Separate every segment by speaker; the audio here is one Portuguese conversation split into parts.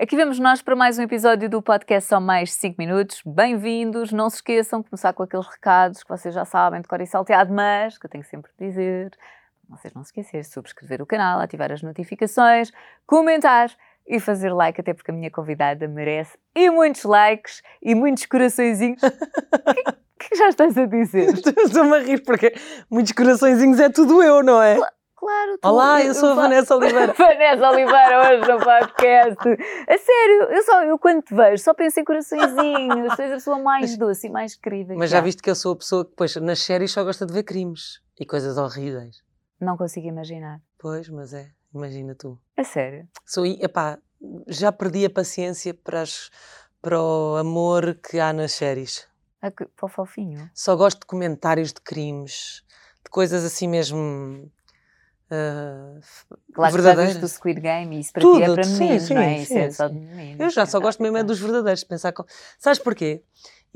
Speaker 1: Aqui vemos nós para mais um episódio do podcast Só Mais 5 Minutos. Bem-vindos. Não se esqueçam de começar com aqueles recados que vocês já sabem de cor e salteado, mas que eu tenho sempre de dizer. Vocês não se esquecerem de subscrever o canal, ativar as notificações, comentar e fazer like, até porque a minha convidada merece. E muitos likes e muitos coraçõezinhos. O que, que já estás a dizer?
Speaker 2: Estou-me a rir porque muitos coraçõezinhos é tudo eu, não é?
Speaker 1: Claro, tu,
Speaker 2: Olá, eu sou a Vanessa Oliveira.
Speaker 1: Vanessa Oliveira, hoje no podcast. A sério, eu, só, eu quando te vejo só penso em coraçõezinhos, tu és a pessoa mais doce e mais querida.
Speaker 2: Mas já
Speaker 1: há.
Speaker 2: viste que eu sou a pessoa que depois nas séries só gosta de ver crimes e coisas horríveis.
Speaker 1: Não consigo imaginar.
Speaker 2: Pois, mas é, imagina tu.
Speaker 1: A sério.
Speaker 2: Sou, epá, já perdi a paciência para, as- para o amor que há nas séries.
Speaker 1: Que- Para o fofinho.
Speaker 2: Só gosto de comentários de crimes, de coisas assim mesmo. F-
Speaker 1: Claro que já
Speaker 2: verdadeiras.
Speaker 1: viste o Squid Game e isso para
Speaker 2: Tudo,
Speaker 1: ti é para
Speaker 2: sim,
Speaker 1: meninos,
Speaker 2: sim,
Speaker 1: não é? Isso
Speaker 2: sim,
Speaker 1: é só de meninos.
Speaker 2: Eu já só
Speaker 1: Então,
Speaker 2: gosto mesmo é
Speaker 1: então.
Speaker 2: dos verdadeiros, de pensar com. Sabes porquê?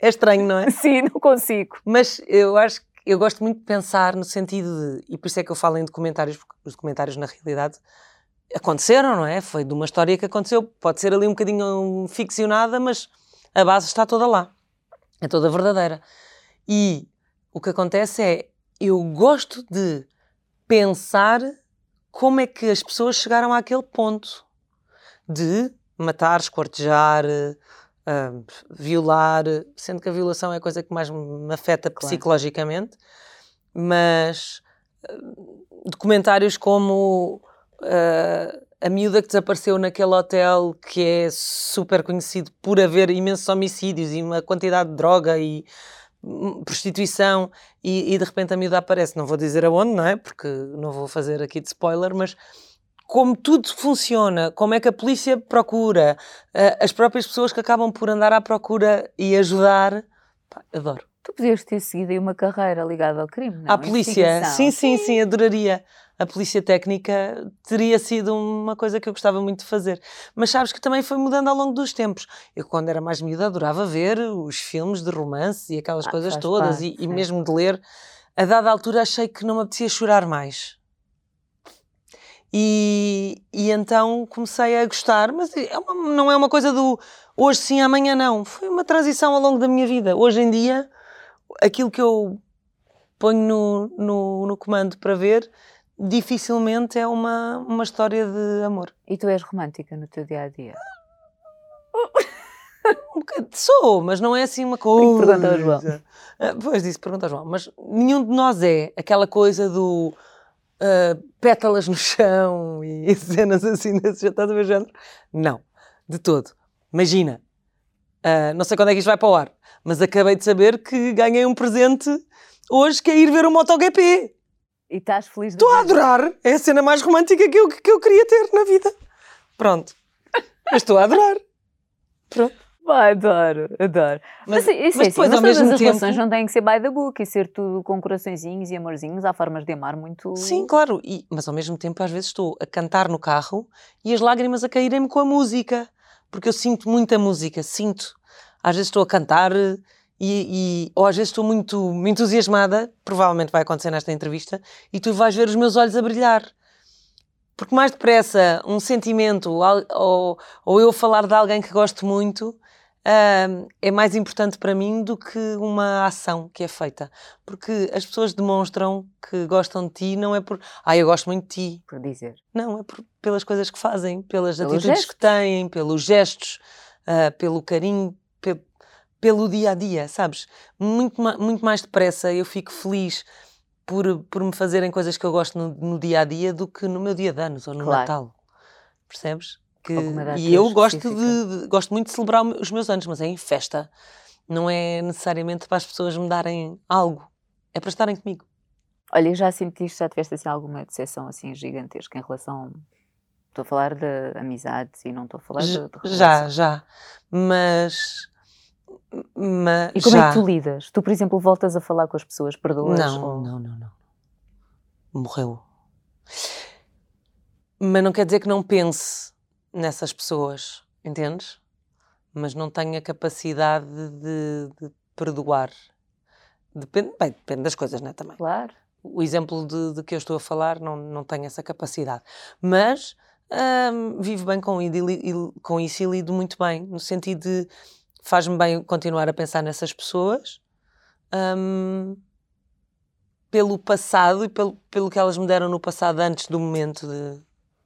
Speaker 2: é estranho, não é?
Speaker 1: Sim, não consigo.
Speaker 2: Mas eu acho que eu gosto muito de pensar no sentido de. E por isso é que eu falo em documentários, porque os documentários, na realidade, aconteceram, não é? Foi de uma história que aconteceu. Pode ser ali um bocadinho ficcionada, mas a base está toda lá. É toda verdadeira. E o que acontece é. Eu gosto de pensar como é que as pessoas chegaram àquele ponto de matar, esquartejar, ah, violar, sendo que a violação é a coisa que mais me afeta
Speaker 1: Claro.
Speaker 2: psicologicamente, mas ah, documentários como ah, a miúda que desapareceu naquele hotel que é super conhecido por haver imensos homicídios e uma quantidade de droga e prostituição e, e de repente a miúda aparece, não vou dizer aonde, não é? Porque não vou fazer aqui de spoiler, mas como tudo funciona, como é que a polícia procura, ah, as próprias pessoas que acabam por andar à procura e ajudar, pá, adoro.
Speaker 1: Tu podias ter seguido aí uma carreira ligada ao crime, não?
Speaker 2: a polícia,
Speaker 1: Investigação.
Speaker 2: sim, sim, sim, adoraria. A polícia técnica teria sido uma coisa que eu gostava muito de fazer. Mas sabes que também foi mudando ao longo dos tempos. Eu, quando era mais miúda, adorava ver os filmes de romance e aquelas
Speaker 1: Ah,
Speaker 2: coisas todas,
Speaker 1: parte,
Speaker 2: e, e mesmo de ler. A dada altura achei que não me apetecia chorar mais. E, e então comecei a gostar, mas é uma- não é uma coisa do hoje sim, amanhã não. Foi uma transição ao longo da minha vida. Hoje em dia, aquilo que eu ponho no, no, no comando para ver, dificilmente é uma, uma história de amor.
Speaker 1: E tu és romântica no teu dia a dia?
Speaker 2: Um bocado- Sou, mas não é assim uma coisa.
Speaker 1: pergunta ao João.
Speaker 2: Ah, Pois disse, pergunta ao João. Mas nenhum de nós é aquela coisa do ah, pétalas no chão e cenas assim desse já estás a ver género? Não, de todo. Imagina, ah, não sei quando é que isto vai para o ar, mas acabei de saber que ganhei um presente hoje que é ir ver o MotoGP.
Speaker 1: E estás feliz
Speaker 2: Estou a adorar. É a cena mais romântica que eu, que eu queria ter na vida. Pronto. Mas estou a adorar. Pronto.
Speaker 1: Pá, adoro, adoro. Mas,
Speaker 2: Mas-
Speaker 1: isso
Speaker 2: mas
Speaker 1: é assim,
Speaker 2: depois,
Speaker 1: mas
Speaker 2: ao mesmo
Speaker 1: as
Speaker 2: tempo-
Speaker 1: relações não têm que ser by the book e ser tudo com coraçõezinhos e amorzinhos. Há formas de amar muito...
Speaker 2: Sim, claro. E- mas ao mesmo tempo, às vezes estou a cantar no carro e as lágrimas a caírem-me com a música. Porque eu sinto muita música, sinto. Às vezes estou a cantar e, e- ou às vezes estou muito entusiasmada, provavelmente vai acontecer nesta entrevista, e tu vais ver os meus olhos a brilhar. Porque mais depressa um sentimento ou, ou eu falar de alguém que gosto muito ahm, é mais importante para mim do que uma ação que é feita. Porque as pessoas demonstram que gostam de ti, não é por. Ah, eu gosto muito de ti.
Speaker 1: Por dizer.
Speaker 2: Não, é por- pelas coisas que fazem, pelas
Speaker 1: Pelos
Speaker 2: atitudes
Speaker 1: gestos.
Speaker 2: que têm, pelos gestos, ah, pelo carinho, pelo dia a dia, sabes? Muito, ma- muito mais depressa eu fico feliz por, por me fazerem coisas que eu gosto no, no dia a dia do que no meu dia de anos ou no
Speaker 1: Claro.
Speaker 2: Natal. Percebes? Que, e eu gosto, de, de- gosto muito de celebrar os meus anos, mas é em festa. Não é necessariamente para as pessoas me darem algo. É para estarem comigo.
Speaker 1: Olha, já sentiste, já tiveste assim alguma decepção assim gigantesca em relação... Estou a falar de amizades e não estou a falar de, de
Speaker 2: Já, já. Mas. Mas
Speaker 1: E como
Speaker 2: já.
Speaker 1: é que tu lidas? Tu, por exemplo, voltas a falar com as pessoas, perdoas?
Speaker 2: Não,
Speaker 1: ou-
Speaker 2: não, não, não. Morreu. Mas não quer dizer que não pense nessas pessoas, entendes? Mas não tenho a capacidade de, de perdoar. Depende, bem, depende das coisas, não é? Também.
Speaker 1: Claro.
Speaker 2: O exemplo de, de que eu estou a falar não, não tenho essa capacidade. Mas Hum, vivo bem com, com isso e lido muito bem, no sentido de faz-me bem continuar a pensar nessas pessoas. Hum, pelo passado e pelo, pelo que elas me deram no passado antes do momento de,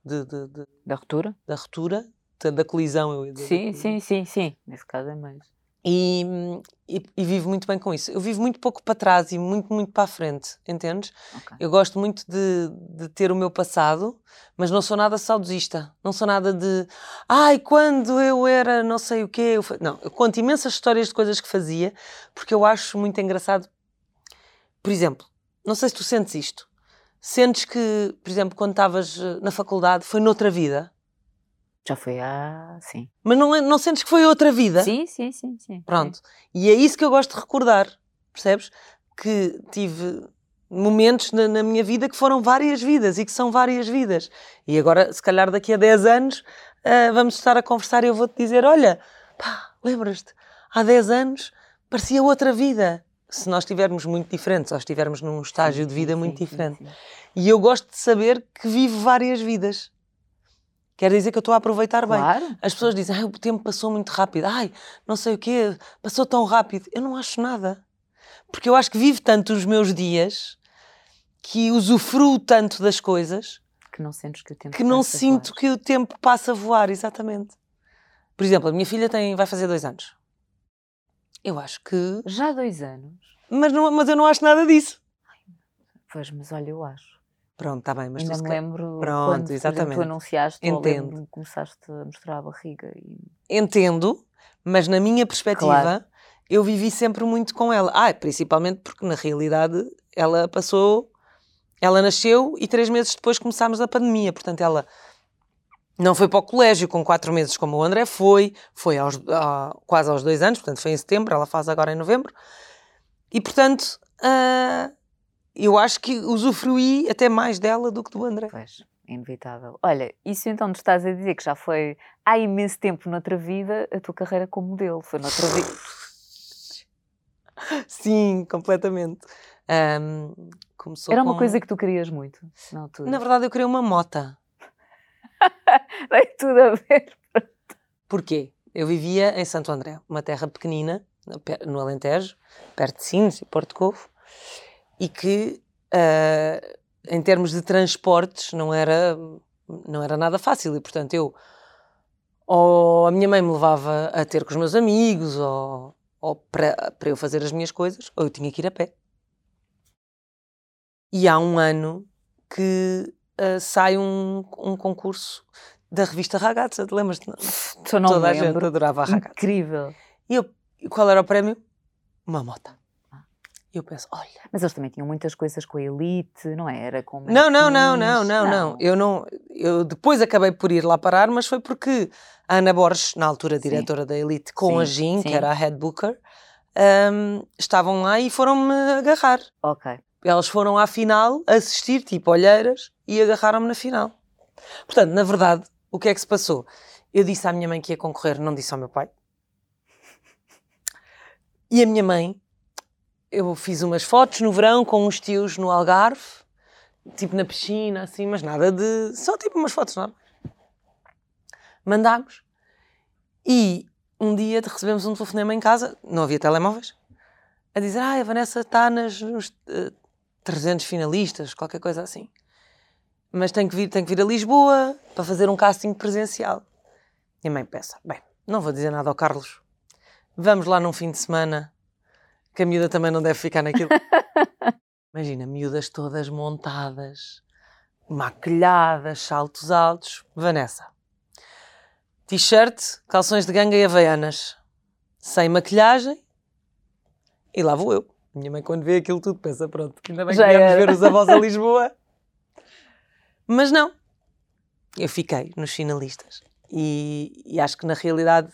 Speaker 2: de, de, de
Speaker 1: da ruptura,
Speaker 2: da ruptura, da colisão. Eu
Speaker 1: sim, sim, sim, sim. Nesse caso é mais.
Speaker 2: E, e, e, vivo muito bem com isso. Eu vivo muito pouco para trás e muito, muito para a frente, entendes? Okay. Eu gosto muito de, de, ter o meu passado, mas não sou nada saudosista. Não sou nada de. Ai, quando eu era não sei o quê. Eu... Não, eu conto imensas histórias de coisas que fazia, porque eu acho muito engraçado. Por exemplo, não sei se tu sentes isto. Sentes que, por exemplo, quando estavas eh, na faculdade, foi noutra vida?
Speaker 1: Já foi há. Sim.
Speaker 2: Mas não, é, não sentes que foi outra vida?
Speaker 1: Sim, sim, sim. sim
Speaker 2: Pronto. Sim. E é isso que eu gosto de recordar, percebes? Que tive momentos na, na, minha vida que foram várias vidas e que são várias vidas. E agora, se calhar daqui a 10 anos, uh, vamos estar a conversar e eu vou-te dizer: olha, pá, lembras-te, há 10 anos parecia outra vida se nós estivermos muito diferentes ou estivermos num estágio sim, de vida muito diferente. E eu gosto de saber que vivo várias vidas. Quer dizer que eu estou a aproveitar claro. bem. As pessoas dizem, o tempo passou muito rápido. Ai, não sei o quê, passou tão rápido. Eu não acho nada. Porque eu acho que vivo tanto os meus dias que usufruo tanto das coisas
Speaker 1: que não sentes que o tempo
Speaker 2: que não sinto que o tempo passa a voar, exatamente. Por exemplo, a minha filha tem, vai fazer dois anos. Eu acho que.
Speaker 1: Já dois anos?
Speaker 2: Mas, não, mas eu não acho nada disso.
Speaker 1: pois, mas olha, eu acho.
Speaker 2: Pronto, está bem, mas
Speaker 1: Ainda
Speaker 2: tu
Speaker 1: me lembro
Speaker 2: Pronto,
Speaker 1: quando exatamente. tu anunciaste Entendo. ou começaste a mostrar a barriga. E...
Speaker 2: Entendo, mas na minha perspectiva, claro. eu vivi sempre muito com ela. Ah, principalmente porque na realidade ela passou, ela nasceu e três meses depois começámos a pandemia, portanto ela não foi para o colégio com quatro meses como o André foi, foi aos, a, quase aos dois anos, portanto foi em setembro, ela faz agora em novembro. E portanto, uh, eu acho que usufruí até mais dela do que do André.
Speaker 1: Pois, inevitável. Olha, isso então tu estás a dizer que já foi há imenso tempo noutra vida a tua carreira como modelo, foi noutra vida.
Speaker 2: Sim, completamente. Um,
Speaker 1: Era uma coisa que tu querias muito na altura.
Speaker 2: Na verdade, eu queria uma mota.
Speaker 1: Tem tudo a ver.
Speaker 2: Porquê? Eu vivia em Santo André, uma terra pequenina, no Alentejo, perto de Sines e Porto Covo, e que, uh, em termos de transportes, não era, não era nada fácil. E, portanto, eu, ou a minha mãe me levava a ter com os meus amigos, ou, ou para, para eu fazer as minhas coisas, ou eu tinha que ir a pé. E há um ano que uh, sai um, um concurso da revista Ragazza, te lembras?
Speaker 1: Não Toda a gente
Speaker 2: adorava a Ragazza.
Speaker 1: Incrível.
Speaker 2: E eu, qual era o prémio? Uma moto. E eu penso, olha.
Speaker 1: Mas eles também tinham muitas coisas com a elite, não é? Era com.
Speaker 2: Não, não, não, não, não, não. Eu não. Eu depois acabei por ir lá parar, mas foi porque a Ana Borges, na altura diretora sim. da elite, com sim, a Jean, sim. que era a head booker, um, estavam lá e foram-me agarrar.
Speaker 1: Ok.
Speaker 2: Elas foram à final assistir, tipo olheiras, e agarraram-me na final. Portanto, na verdade, o que é que se passou? Eu disse à minha mãe que ia concorrer, não disse ao meu pai. E a minha mãe, eu fiz umas fotos no verão com uns tios no Algarve, tipo na piscina, assim, mas nada de. Só tipo umas fotos normais. Mandámos. E um dia recebemos um telefonema em casa, não havia telemóveis, a dizer: Ah, a Vanessa está nas, nos uh, 300 finalistas, qualquer coisa assim. Mas tem que, vir, tem que vir a Lisboa para fazer um casting presencial. E a mãe pensa: Bem, não vou dizer nada ao Carlos. Vamos lá num fim de semana, que a miúda também não deve ficar naquilo. Imagina, miúdas todas montadas, maquilhadas, saltos altos. Vanessa. T-shirt, calções de ganga e havaianas. Sem maquilhagem. E lá vou eu. Minha mãe, quando vê aquilo tudo, pensa: pronto, ainda bem Já que viemos ver os avós a Lisboa. Mas não. Eu fiquei nos finalistas. E, e, acho que na realidade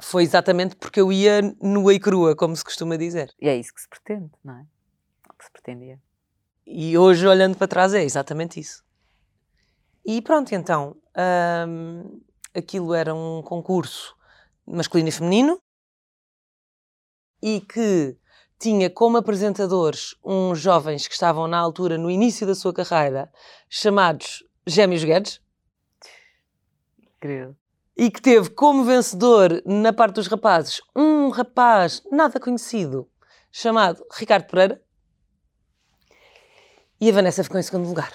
Speaker 2: foi exatamente porque eu ia nua e crua, como se costuma dizer.
Speaker 1: E é isso que se pretende, não é? O que se pretendia.
Speaker 2: E hoje, olhando para trás, é exatamente isso. E pronto, então, hum, aquilo era um concurso masculino e feminino e que tinha como apresentadores uns jovens que estavam na altura, no início da sua carreira, chamados Gêmeos Guedes.
Speaker 1: Incrível.
Speaker 2: E que teve como vencedor, na parte dos rapazes, um rapaz nada conhecido, chamado Ricardo Pereira. E a Vanessa ficou em segundo lugar.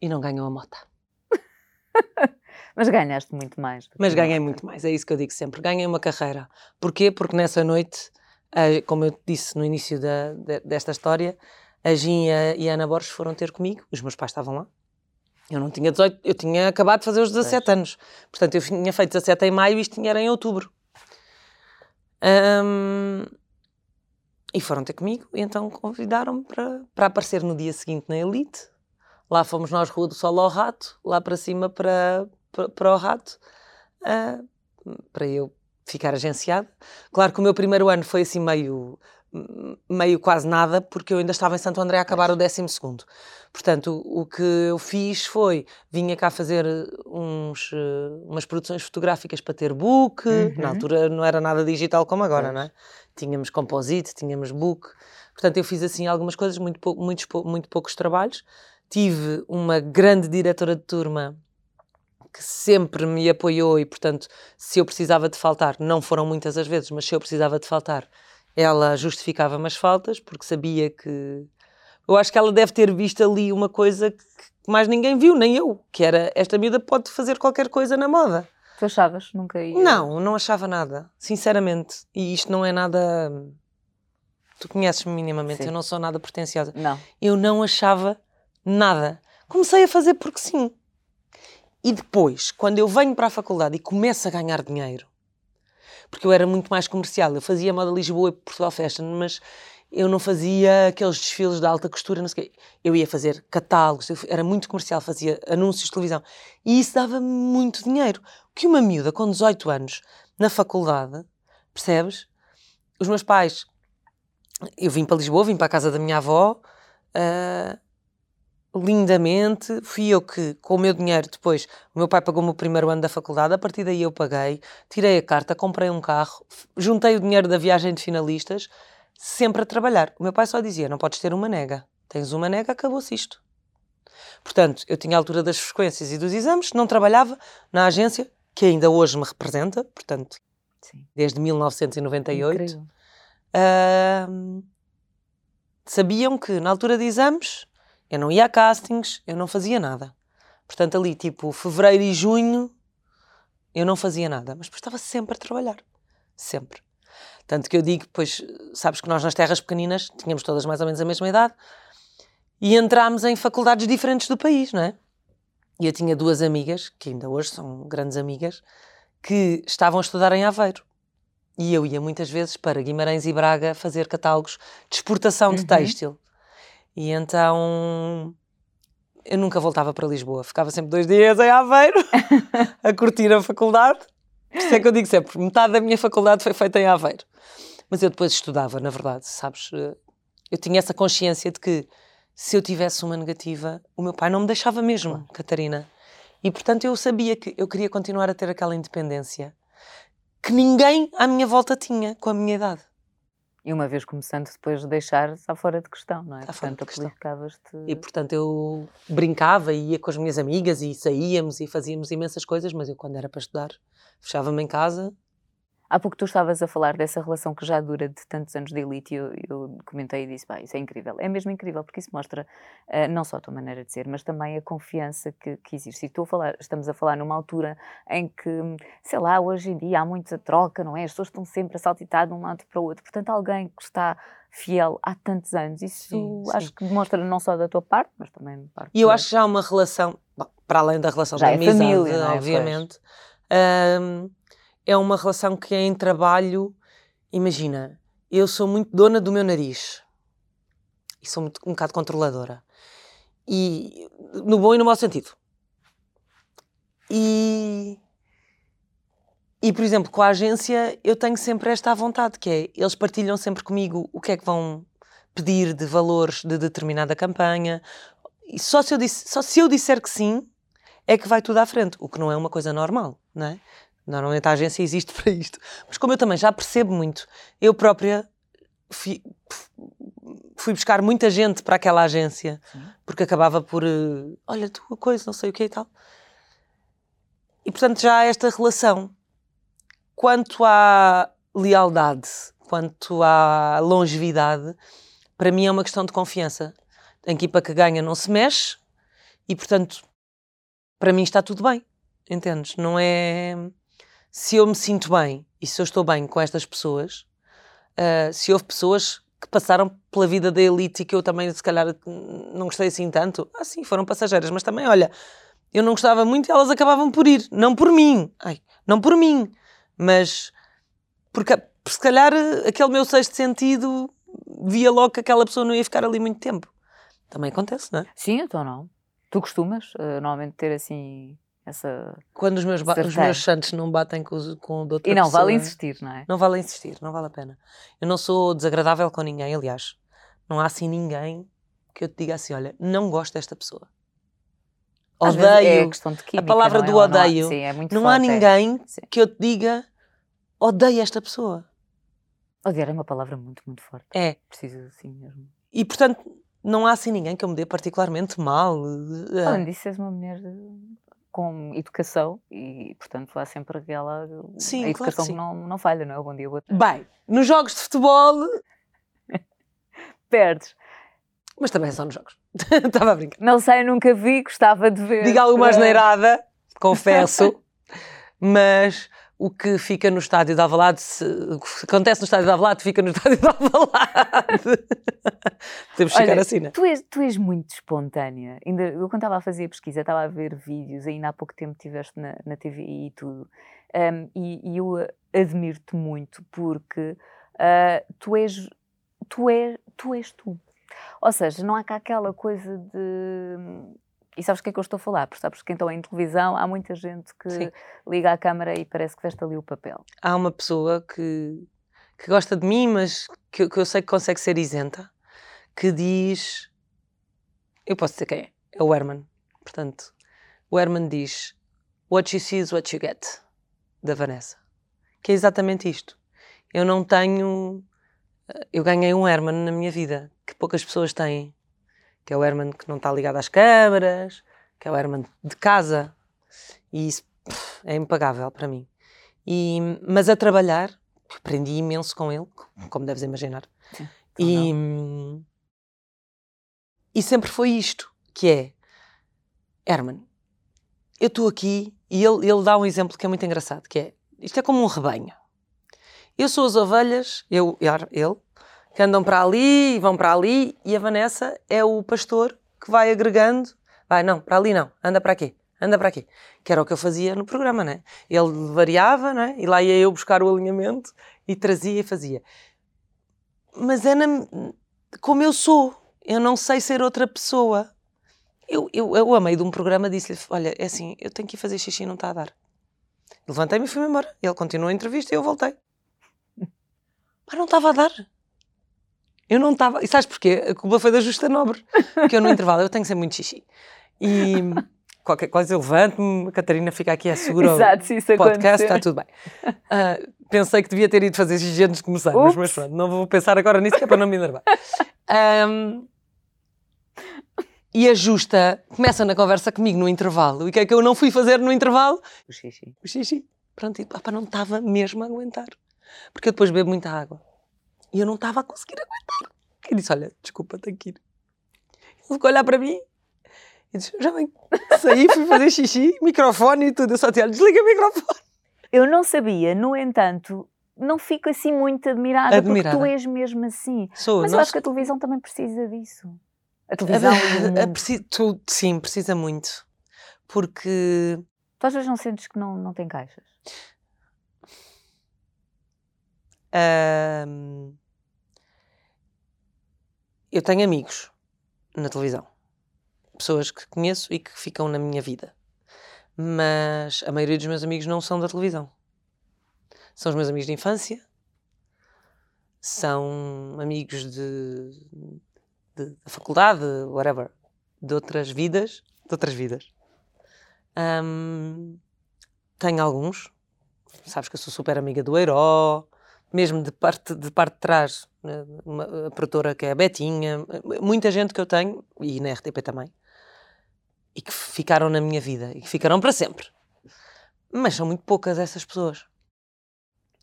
Speaker 2: E não ganhou a mota.
Speaker 1: Mas ganhaste muito mais.
Speaker 2: Mas ganhei muito mais, é isso que eu digo sempre. Ganhei uma carreira. Porquê? Porque nessa noite, como eu disse no início da- de- desta história, a Gin e a Ana Borges foram ter comigo, os meus pais estavam lá. Eu não tinha 18, eu tinha acabado de fazer os 17 anos. Portanto, eu tinha feito 17 em maio e isto tinha era em outubro. Ahm, e foram ter comigo, e então convidaram-me para, para aparecer no dia seguinte na Elite. Lá fomos nós, Rua do Sol ao Rato, lá para cima para, para, para o Rato, ah, para eu ficar agenciada. Claro que o meu primeiro ano foi assim meio, meio quase nada, porque eu ainda estava em Santo André a acabar o décimo segundo. Portanto, o, que eu fiz foi, vinha cá fazer uns, eh, umas produções fotográficas para ter book,
Speaker 1: Uhum.
Speaker 2: na altura não era nada digital como agora, não é? Tínhamos composite, tínhamos book, portanto eu fiz assim algumas coisas, muito, pou- muitos, muito poucos trabalhos. Tive uma grande diretora de turma que sempre me apoiou e, portanto, se eu precisava de faltar, não foram muitas as vezes, mas se eu precisava de faltar, ela justificava-me as faltas, porque sabia que. Eu acho que ela deve ter visto ali uma coisa que mais ninguém viu, nem eu, que era esta miúda pode fazer qualquer coisa na moda.
Speaker 1: Tu achavas? Nunca ia.
Speaker 2: Não, não achava nada, sinceramente. E isto não é nada. Tu conheces-me minimamente,
Speaker 1: Sim.
Speaker 2: eu não sou nada pretenciosa.
Speaker 1: Não.
Speaker 2: Eu não achava nada. Comecei a fazer porque sim. E depois, quando eu venho para a faculdade e começo a ganhar dinheiro, porque eu era muito mais comercial, eu fazia moda Lisboa e Portugal Fashion, mas eu não fazia aqueles desfiles de alta costura, não sei o quê. Eu ia fazer catálogos, era muito comercial, fazia anúncios de televisão. E isso dava muito dinheiro. Que uma miúda com 18 anos, na faculdade, percebes? Os meus pais, eu vim para Lisboa, vim para a casa da minha avó, ah, lindamente. Fui eu que, com o meu dinheiro, depois, o meu pai pagou-me o primeiro ano da faculdade, a partir daí eu paguei, tirei a carta, comprei um carro, juntei o dinheiro da viagem de finalistas, sempre a trabalhar. O meu pai só dizia: não podes ter uma nega. Tens uma nega, acabou-se isto. Portanto, eu tinha a altura das frequências e dos exames, não trabalhava na agência, que ainda hoje me representa, portanto,
Speaker 1: Sim.
Speaker 2: desde 1998.
Speaker 1: Incrível.
Speaker 2: Ahm, sabiam que na altura de exames eu não ia a castings, eu não fazia nada. Portanto, ali tipo fevereiro e junho eu não fazia nada, mas depois estava sempre a trabalhar. Sempre. Tanto que eu digo, pois, sabes que nós nas terras pequeninas tínhamos todas mais ou menos a mesma idade e entrámos em faculdades diferentes do país, não é? E eu tinha duas amigas, que ainda hoje são grandes amigas, que estavam a estudar em Aveiro. E eu ia muitas vezes para Guimarães e Braga fazer catálogos de exportação de
Speaker 1: Uhum.
Speaker 2: têxtil. E então eu nunca voltava para Lisboa. Ficava sempre dois dias em Aveiro a curtir a faculdade. Por isso é que eu digo sempre: metade da minha faculdade foi feita em Aveiro. Mas eu depois estudava, na verdade, sabes? Eh, Eu tinha essa consciência de que se eu tivesse uma negativa, o meu pai não me deixava mesmo, Catarina. E portanto eu sabia que eu queria continuar a ter aquela independência que ninguém à minha volta tinha com a minha idade.
Speaker 1: E uma vez começando, depois de deixar, está fora de questão, não é?
Speaker 2: Está fora de questão. E portanto eu brincava e ia com as minhas amigas e saíamos e fazíamos imensas coisas, mas eu quando era para estudar fechava-me em casa.
Speaker 1: Há pouco tu estavas a falar dessa relação que já dura de tantos anos de elite e eu, eu comentei e disse, pá, isso é incrível. É mesmo incrível porque isso mostra eh, não só a tua maneira de ser, mas também a confiança que, que existe. E estou a falar, estamos a falar numa altura em que, sei lá, hoje em dia há muita troca, não é? As pessoas estão sempre a saltitar de um lado para o outro. Portanto, alguém que está fiel há tantos anos, isso
Speaker 2: Sim,
Speaker 1: acho
Speaker 2: sim.
Speaker 1: que demonstra não só da tua parte, mas também da parte
Speaker 2: E eu acho que já há uma relação, para além da relação
Speaker 1: Já
Speaker 2: da
Speaker 1: é
Speaker 2: amizade,
Speaker 1: família, é?
Speaker 2: obviamente, hum, é uma relação que é em trabalho. Imagina, eu sou muito dona do meu nariz e sou muito, um bocado controladora. E no bom e no mau sentido. E, e, por exemplo, com a agência eu tenho sempre esta à vontade, que é, eles partilham sempre comigo o que é que vão pedir de valores de determinada campanha. E só se eu, disse, só se eu disser que sim, é que vai tudo à frente, o que não é uma coisa normal, não é? Normalmente a agência existe para isto. Mas como eu também já percebo muito, eu própria fui, fui buscar muita gente para aquela agência,
Speaker 1: Sim.
Speaker 2: porque acabava por, eh, olha, tua coisa, não sei o que e tal. E portanto já há esta relação. Quanto à lealdade, quanto à longevidade, para mim é uma questão de confiança. A equipa que ganha não se mexe e, portanto, para mim está tudo bem. Entendes? Não é. Se eu me sinto bem e se eu estou bem com estas pessoas, uh, se houve pessoas que passaram pela vida da elite e que eu também, se calhar, não gostei assim tanto, ah, sim, foram passageiras, mas também, olha, eu não gostava muito e elas acabavam por ir. Não por mim, ai, não por mim, mas porque, se calhar aquele meu sexto sentido via logo que aquela pessoa não ia ficar ali muito tempo. Também acontece, não é?
Speaker 1: Sim, então não. Tu costumas uh, normalmente ter assim essa.
Speaker 2: Quando os meus, os meus santos não batem com, os, com o doutor.
Speaker 1: E não
Speaker 2: pessoa,
Speaker 1: vale insistir, não é?
Speaker 2: Não vale insistir, não vale a pena. Eu não sou desagradável com ninguém, aliás. Não há assim ninguém que eu te diga assim: olha, não gosto desta pessoa.
Speaker 1: Às odeio. É química,
Speaker 2: a palavra
Speaker 1: é?
Speaker 2: do odeio.
Speaker 1: Não há, sim, é
Speaker 2: não
Speaker 1: forte,
Speaker 2: há ninguém é. que eu te diga odeio esta pessoa.
Speaker 1: Odiar é uma palavra muito, muito forte.
Speaker 2: É.
Speaker 1: Precisa assim mesmo.
Speaker 2: E portanto, não há assim ninguém que eu me dê particularmente mal.
Speaker 1: Além disso, és uma mulher com educação e, portanto, há sempre aquela.
Speaker 2: Sim,
Speaker 1: a educação
Speaker 2: claro que,
Speaker 1: que não, não falha, não é? Bom dia, boa tarde.
Speaker 2: Bem, nos jogos de futebol.
Speaker 1: Perdes.
Speaker 2: Mas também são nos jogos. Estava a brincar.
Speaker 1: Não sei, nunca vi, gostava de ver.
Speaker 2: Diga alguma asneirada, confesso. mas o que fica no estádio de Alvalade, se, o que acontece no estádio de Alvalade, fica no estádio de Alvalade. Temos que ficar assim, não é?
Speaker 1: Tu és, tu és muito espontânea. Ainda, eu quando estava a fazer a pesquisa, estava a ver vídeos, ainda há pouco tempo estiveste na, na TV e tudo. Um, e, e, eu admiro-te muito porque uh, tu és tu és tu és tu. Ou seja, não há cá aquela coisa de e sabes o que é que eu estou a falar? Porque sabes que então em televisão há muita gente que Sim. liga à câmara e parece que veste ali o papel.
Speaker 2: Há uma pessoa que, que gosta de mim, mas que, que eu sei que consegue ser isenta, que diz. Eu posso dizer quem é? É o Herman. Portanto, o Herman diz: What you see is what you get, da Vanessa. Que é exatamente isto. Eu não tenho. Eu ganhei um Herman na minha vida, que poucas pessoas têm que é o Herman que não está ligado às câmaras, que é o Herman de casa. E isso pff, é impagável para mim. E, mas a trabalhar, aprendi imenso com ele, como deves imaginar. Sim, e, e sempre foi isto, que é, Herman, eu estou aqui e ele, ele dá um exemplo que é muito engraçado, que é, isto é como um rebanho. Eu sou as ovelhas, eu, ele, que andam para ali e vão para ali, e a Vanessa é o pastor que vai agregando. Vai, não, para ali não, anda para aqui, anda para aqui. Que era o que eu fazia no programa, né? Ele variava, né? E lá ia eu buscar o alinhamento e trazia e fazia. Mas é na... como eu sou, eu não sei ser outra pessoa. Eu, eu, eu a meio de um programa disse-lhe: Olha, é assim, eu tenho que ir fazer xixi não está a dar. Levantei-me e fui-me embora. Ele continuou a entrevista e eu voltei. Mas não estava a dar. Eu não estava. E sabes porquê? A culpa foi da Justa Nobre. Porque eu no intervalo eu tenho que ser muito xixi. E qualquer coisa eu levanto-me, a Catarina fica aqui a segurar
Speaker 1: Exato, se isso
Speaker 2: podcast, está tudo bem. Uh, pensei que devia ter ido fazer xixi antes de começar, mas, mas pronto, não vou pensar agora nisso que é para não me enervar. Um, e a Justa começa na conversa comigo no intervalo. E o que é que eu não fui fazer no intervalo?
Speaker 1: O xixi.
Speaker 2: O xixi. Pronto, e pá, não estava mesmo a aguentar. Porque eu depois bebo muita água. E eu não estava a conseguir aguentar. E disse: Olha, desculpa, tenho que ir. Ele ficou a olhar para mim e disse: Já vem. Saí, fui fazer xixi, microfone e tudo. Eu só te olho, desliga o microfone.
Speaker 1: Eu não sabia, no entanto, não fico assim muito admirada, admirada. porque tu és mesmo assim.
Speaker 2: Sou,
Speaker 1: Mas eu acho que a televisão também precisa disso. A televisão. A,
Speaker 2: a, a, tu, sim, precisa muito. Porque.
Speaker 1: Tu às vezes não sentes que não, não tem caixas?
Speaker 2: Eu tenho amigos na televisão, pessoas que conheço e que ficam na minha vida, mas a maioria dos meus amigos não são da televisão. São os meus amigos de infância, são amigos de, de, da faculdade, whatever, de outras vidas, de outras vidas. Um, tenho alguns, sabes que eu sou super amiga do Herói, mesmo de parte de, parte de trás, né, uma, a produtora que é a Betinha, muita gente que eu tenho, e na RTP também, e que ficaram na minha vida, e que ficarão para sempre. Mas são muito poucas essas pessoas.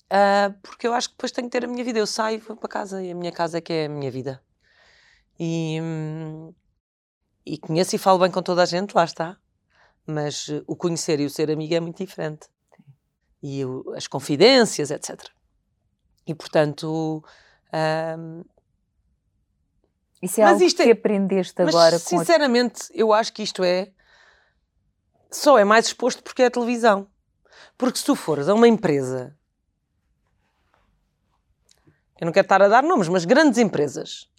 Speaker 2: Ah, porque eu acho que depois tenho que ter a minha vida. Eu saio vou para casa e a minha casa é que é a minha vida. E, e conheço e falo bem com toda a gente, lá está. Mas uh, o conhecer e o ser amigo é muito diferente. E o- as confidências, etc. E portanto. hum,
Speaker 1: Isso é
Speaker 2: Mas
Speaker 1: algo
Speaker 2: isto
Speaker 1: que
Speaker 2: é-
Speaker 1: aprendeste
Speaker 2: mas
Speaker 1: agora com a...
Speaker 2: sinceramente, eu acho que isto é. Só é mais exposto porque é a televisão. Porque se tu fores a uma empresa. Eu não quero estar a dar nomes, mas grandes empresas.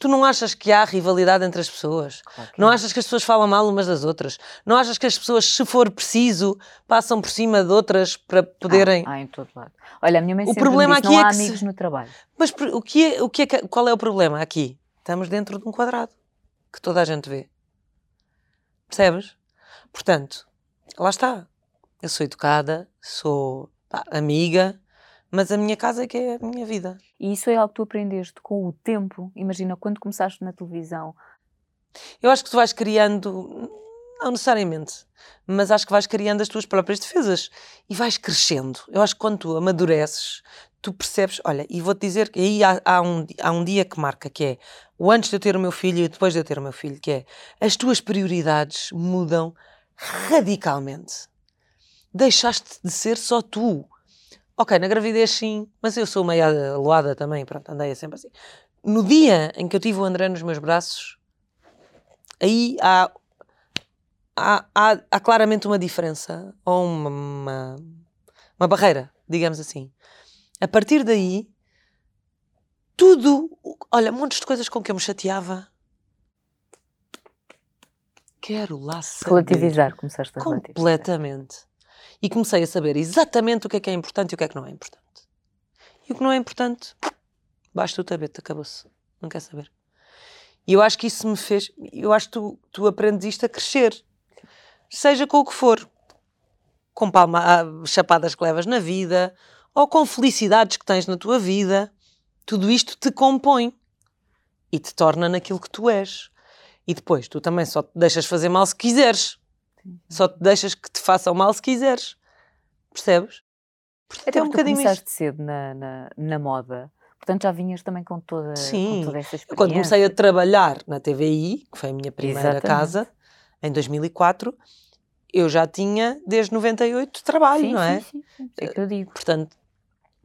Speaker 2: Tu não achas que há rivalidade entre as pessoas?
Speaker 1: Claro
Speaker 2: Não achas que as pessoas falam mal umas das outras? Não achas que as pessoas, se for preciso, passam por cima de outras para poderem.
Speaker 1: Ah, ah, em todo lado. Olha, a minha mãe
Speaker 2: O problema
Speaker 1: disse,
Speaker 2: aqui
Speaker 1: não
Speaker 2: é
Speaker 1: há
Speaker 2: que se-
Speaker 1: amigos no trabalho.
Speaker 2: Mas o que é, o que é qual é o problema aqui? Estamos dentro de um quadrado que toda a gente vê. Percebes? Portanto, lá está. Eu sou educada, sou pá, amiga, mas a minha casa é que é a minha vida.
Speaker 1: E isso é algo que tu aprendeste com o tempo. Imagina, quando começaste na televisão,
Speaker 2: Eu acho que tu vais criando, não necessariamente, mas acho que vais criando as tuas próprias defesas e vais crescendo. Eu acho que quando tu amadureces, tu percebes, olha, e vou-te dizer que aí há, há um, há um dia que marca, que é o antes de eu ter o meu filho e depois de eu ter o meu filho, que é as tuas prioridades mudam radicalmente. Deixaste de ser só tu. Ok, na gravidez sim, mas eu sou meia loada também, pronto, andei sempre assim. No dia em que eu tive o André nos meus braços, aí há, há, há, há claramente uma diferença, ou uma, uma, uma barreira, digamos assim. A partir daí, tudo, olha, montes de coisas com que eu me chateava, quero lá saber.
Speaker 1: relativizar, começaste a relativizar.
Speaker 2: Completamente. E comecei a saber exatamente o que é que é importante e o que é que não é importante. E o que não é importante, basta o tapete, acabou-se. Não quer saber. E eu acho que isso me fez. Eu acho que tu, tu aprendes isto a crescer. Seja com o que for. Com palma, ah, chapadas que levas na vida, ou com felicidades que tens na tua vida. Tudo isto te compõe e te torna naquilo que tu és. E depois, tu também só te deixas fazer mal se quiseres. Só te deixas que te façam mal se quiseres. Percebes? Portanto,
Speaker 1: Até
Speaker 2: é um bocadinho
Speaker 1: começaste
Speaker 2: isso.
Speaker 1: cedo na, na, na moda. Portanto, já vinhas também com toda,
Speaker 2: Sim.
Speaker 1: com toda essa
Speaker 2: Eu,
Speaker 1: experiência.
Speaker 2: quando comecei a trabalhar na TVI, que foi a minha primeira
Speaker 1: Exatamente.
Speaker 2: casa, em 2004, eu já tinha, desde 98, trabalho,
Speaker 1: sim,
Speaker 2: não é?
Speaker 1: Sim, sim. É que eu digo.
Speaker 2: Portanto,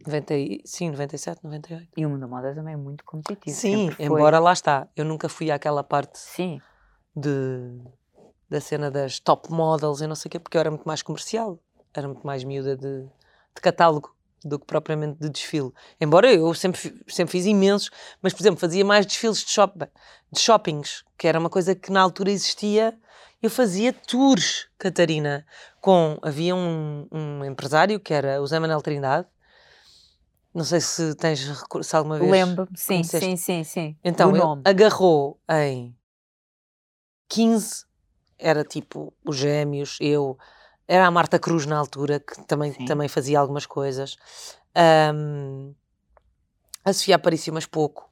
Speaker 2: 90, e- sim, 97, 98.
Speaker 1: E o mundo da moda também é muito competitivo.
Speaker 2: Sim, embora lá está, eu nunca fui àquela parte
Speaker 1: Sim,
Speaker 2: de, da cena das top models e não sei o quê, porque eu era muito mais comercial, era muito mais miúda de, de catálogo do que propriamente de desfile. Embora eu sempre, sempre fiz imensos, mas, por exemplo, fazia mais desfiles de, shop, de shoppings, que era uma coisa que na altura existia. Eu fazia tours, Catarina, com... Havia um, um empresário, que era o Zé Manuel Trindade, não sei se tens se alguma vez...
Speaker 1: lembro-me. Sim, sim, sim, sim.
Speaker 2: Então, ele agarrou em 15, era tipo os gêmeos, eu, era a Marta Cruz na altura, que também,
Speaker 1: Sim.
Speaker 2: também fazia algumas coisas. Ahm, a Sofia aparecia, mas pouco.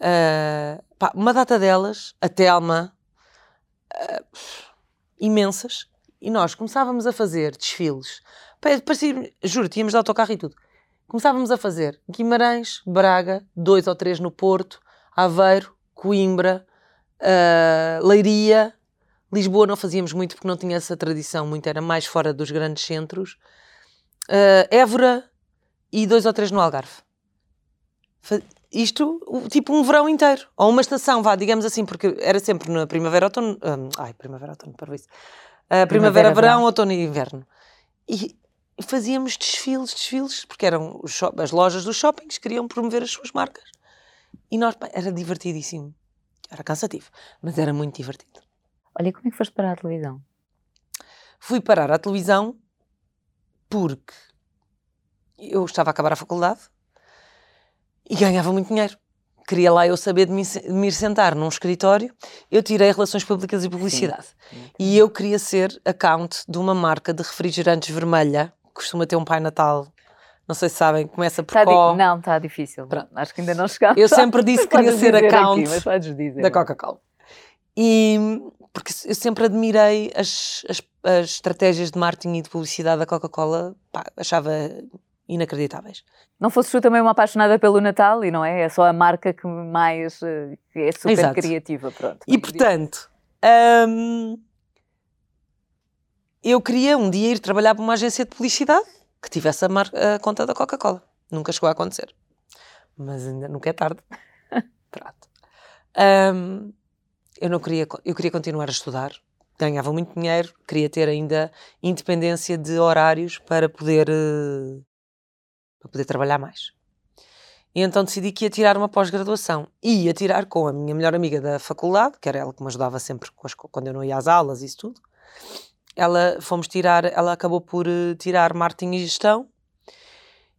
Speaker 2: Ah, pá, uma data delas, a Telma, ah, imensas, e nós começávamos a fazer desfiles. Parecia, juro, tínhamos de autocarro e tudo. Começávamos a fazer Guimarães, Braga, dois ou três no Porto, Aveiro, Coimbra, ah, Leiria, Lisboa não fazíamos muito porque não tinha essa tradição, muito era mais fora dos grandes centros. Ah, Évora e dois ou três no Algarve. Isto, tipo um verão inteiro, ou uma estação, vá, digamos assim, porque era sempre na primavera, outono, ah, ai, primavera, outono, para isso. Ah, primavera,
Speaker 1: Primavera,
Speaker 2: verão,
Speaker 1: verão.
Speaker 2: outono e inverno. E fazíamos desfiles, desfiles, porque eram as lojas dos shoppings queriam promover as suas marcas. E nós, era divertidíssimo. Era cansativo, mas era muito divertido.
Speaker 1: Olha, como é que foste para a televisão?
Speaker 2: Fui parar à televisão porque eu estava a acabar a faculdade e ganhava muito dinheiro. Queria lá eu saber de me, de me ir sentar num escritório. Eu tirei Relações Públicas e Publicidade. E eu queria ser account de uma marca de refrigerantes vermelha, que costuma ter um Pai Natal. Não sei se sabem, começa por
Speaker 1: Tá Não, está difícil.
Speaker 2: Pronto.
Speaker 1: Acho que ainda não chegámos.
Speaker 2: Eu sempre disse que queria ser account
Speaker 1: aqui,
Speaker 2: da Coca-Cola. E porque eu sempre admirei as, as, as estratégias de marketing e de publicidade da Coca-Cola, achava inacreditáveis.
Speaker 1: Não fosses tu também uma apaixonada pelo Natal e não é? É só a marca que mais eh, que é super Exato. criativa, pronto.
Speaker 2: E portanto, hum, eu queria um dia ir trabalhar para uma agência de publicidade que tivesse a, marca, a conta da Coca-Cola. Nunca chegou a acontecer. Mas ainda nunca é tarde. Pronto. Um, eu não queria, eu queria continuar a estudar. Ganhava muito dinheiro, queria ter ainda independência de horários para poder, uh, para poder trabalhar mais. E então decidi que ia tirar uma pós-graduação. E ia tirar com a minha melhor amiga da faculdade, que era ela que me ajudava sempre quando eu não ia às aulas e isso tudo. Ela, fomos tirar, ela acabou por uh, tirar marketing e gestão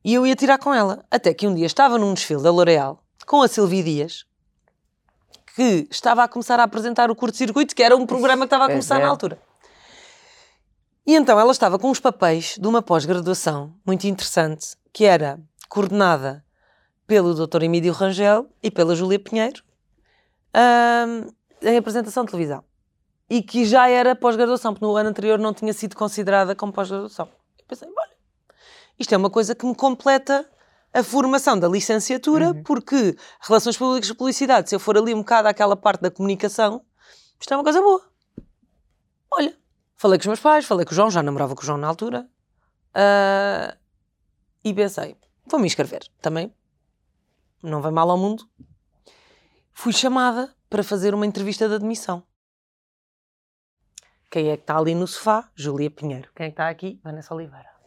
Speaker 2: e eu ia tirar com ela. Até que um dia estava num desfile da L'Oréal com a Silvia Dias, que estava a começar a apresentar o curto-circuito, que era um programa que estava a começar é, é. na altura. E então ela estava com uns papéis de uma pós-graduação muito interessante, que era coordenada pelo Dr. Emílio Rangel e pela Júlia Pinheiro, hum, em apresentação de televisão. E que já era pós-graduação, porque no ano anterior não tinha sido considerada como pós-graduação. Eu pensei, olha, isto é uma coisa que me completa a formação da licenciatura, uhum. porque relações públicas e publicidade, se eu for ali um bocado àquela parte da comunicação, isto é uma coisa boa. Olha, falei com os meus pais, falei com o João, já namorava com o João na altura, uh, e pensei, vou-me inscrever também, não vai mal ao mundo. Fui chamada para fazer uma entrevista de admissão. Quem é que está ali no sofá? Júlia Pinheiro. Quem é que está aqui? Vanessa Oliveira.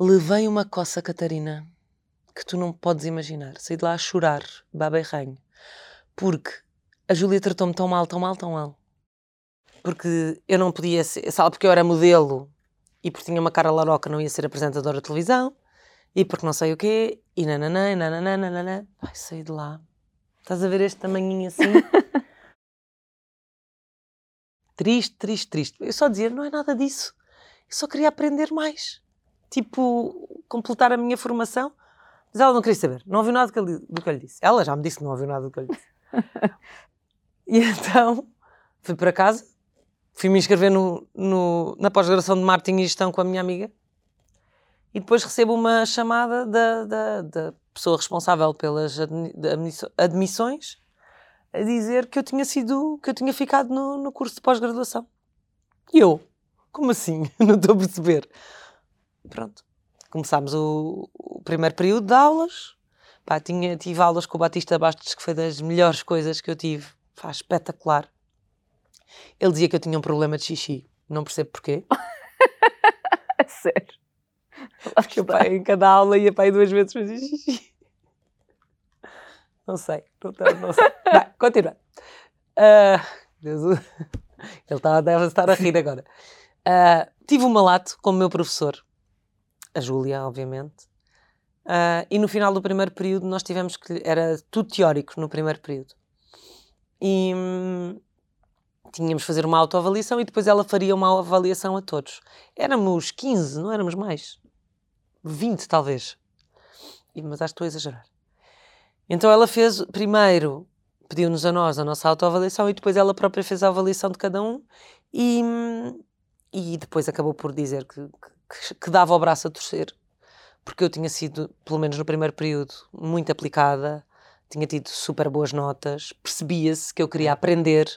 Speaker 2: Levei uma coça, Catarina, que tu não podes imaginar. Saí de lá a chorar, baba e ranho. Porque a Júlia tratou-me tão mal, tão mal, tão mal. Porque eu não podia ser, sabe, porque eu era modelo e porque tinha uma cara laroca não ia ser apresentadora de televisão e porque não sei o quê e nananã, nananã, nananã. Ai, saí de lá. Estás a ver este tamanhinho assim? triste, triste, triste. Eu só dizia, não é nada disso. Eu só queria aprender mais tipo, completar a minha formação. Mas ela não queria saber, não ouviu nada do que, ele, do que eu lhe disse. Ela já me disse que não ouviu nada do que eu lhe disse. e então fui para casa, fui me inscrever no, no na pós-graduação de marketing e gestão com a minha amiga e depois recebo uma chamada da, da, da pessoa responsável pelas admissões a dizer que eu tinha sido, que eu tinha ficado no, no curso de pós-graduação. E eu, como assim? Não estou a perceber pronto, começámos o, o primeiro período de aulas. Pá, tinha, tive aulas com o Batista Bastos, que foi das melhores coisas que eu tive. Faz espetacular. Ele dizia que eu tinha um problema de xixi. Não percebo porquê.
Speaker 1: Sério?
Speaker 2: Porque o pai em cada aula ia para aí duas vezes fazer xixi. Não sei. Não, não sei. Vai, continua. Uh, Deus, ele está, deve estar a rir agora. Uh, tive um malato como meu professor a Júlia, obviamente. Uh, e no final do primeiro período nós tivemos que. Era tudo teórico no primeiro período. E hum, tínhamos de fazer uma autoavaliação e depois ela faria uma avaliação a todos. Éramos 15, não éramos mais. 20, talvez. Mas acho que estou a exagerar. Então ela fez, primeiro, pediu-nos a nós a nossa autoavaliação e depois ela própria fez a avaliação de cada um e, hum, e depois acabou por dizer que, que que, que dava o braço a torcer, porque eu tinha sido, pelo menos no primeiro período, muito aplicada, tinha tido super boas notas, percebia-se que eu queria aprender,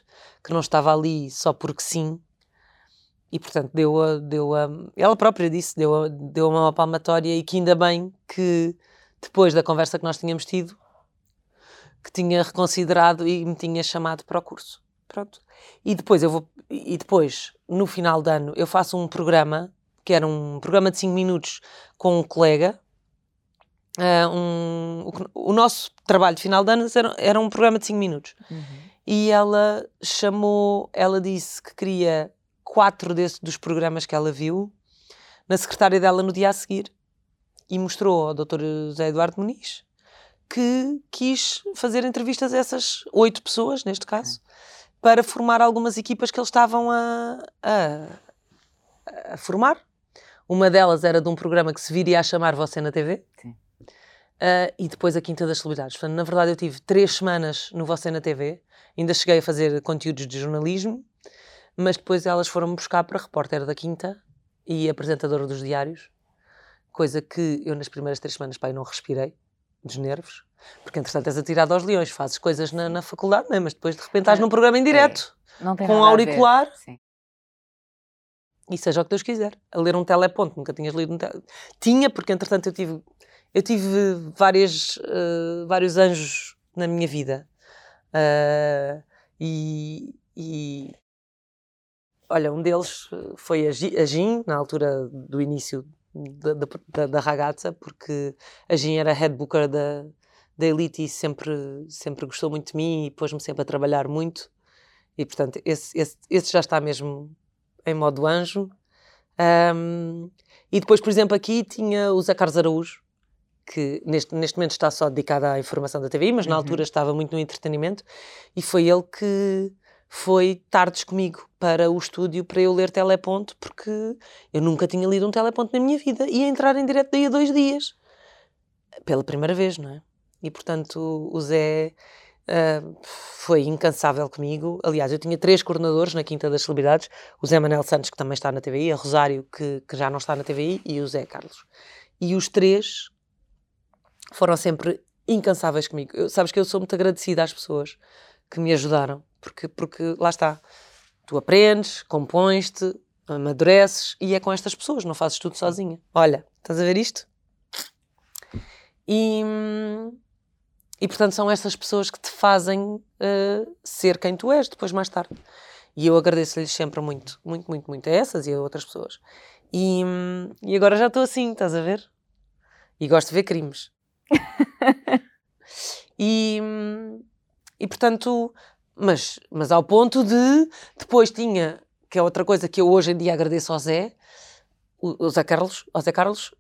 Speaker 2: que não estava ali só porque sim. E portanto deu a, deu a, ela própria disse, deu a, deu uma palmatória e que ainda bem que depois da conversa que nós tínhamos tido, que tinha reconsiderado e me tinha chamado para o curso. Pronto. E depois eu vou, e depois, no final do ano, eu faço um programa que era um programa de 5 minutos com um colega. Uh, um, o, o, nosso trabalho de final de ano era, era um programa de 5 minutos. Uhum. E ela chamou, ela disse que queria quatro desses, dos programas que ela viu na secretária dela no dia a seguir e mostrou ao Dr. José Eduardo Muniz que quis fazer entrevistas a essas oito pessoas, neste caso, para formar algumas equipas que eles estavam a, a, a formar uma delas era de um programa que se viria a chamar Você na TV. Sim. Uh, e depois a Quinta das Celebridades. Portanto, na verdade, eu tive três semanas no Você na TV, ainda cheguei a fazer conteúdos de jornalismo, mas depois elas foram-me buscar para repórter da Quinta e apresentadora dos diários, coisa que eu nas primeiras três semanas pai, não respirei, dos nervos, porque entretanto és atirado aos leões, fazes coisas na, na faculdade, é? mas depois de repente estás num programa em direto,
Speaker 1: é.
Speaker 2: com um auricular. E seja o que Deus quiser, a ler um teleponto, nunca tinhas lido um teleponto. Tinha, porque entretanto eu tive eu tive várias, uh, vários anjos na minha vida. Uh, e, e, olha, um deles foi a Gin, na altura do início da, da, da ragazza, porque a Gin era head booker da, da Elite e sempre, sempre gostou muito de mim e pôs-me sempre a trabalhar muito. E portanto, esse, esse, esse já está mesmo em modo anjo. Um, e depois, por exemplo, aqui tinha o Zé Carlos Araújo, que neste, neste momento está só dedicada à informação da TVI, mas uhum. na altura estava muito no entretenimento, e foi ele que foi tardes comigo para o estúdio para eu ler Teleponto, porque eu nunca tinha lido um Teleponto na minha vida, e ia entrar em direto daí a dois dias, pela primeira vez, não é? E portanto o Zé uh, foi incansável comigo. Aliás, eu tinha três coordenadores na Quinta das Celebridades: o Zé Manel Santos, que também está na TVI, a Rosário, que, que já não está na TVI, e o Zé Carlos. E os três foram sempre incansáveis comigo. Eu, sabes que eu sou muito agradecida às pessoas que me ajudaram, porque, porque lá está, tu aprendes, compões-te, amadureces e é com estas pessoas, não fazes tudo sozinha. Olha, estás a ver isto? E, e portanto são estas pessoas que te fazem uh, ser quem tu és depois mais tarde. E eu agradeço-lhes sempre muito, muito, muito, muito a essas e a outras pessoas. E, e agora já estou assim, estás a ver? E gosto de ver crimes. e, e portanto, mas, mas ao ponto de depois tinha, que é outra coisa que eu hoje em dia agradeço ao Zé, o, o Zé Carlos, ao Zé Carlos,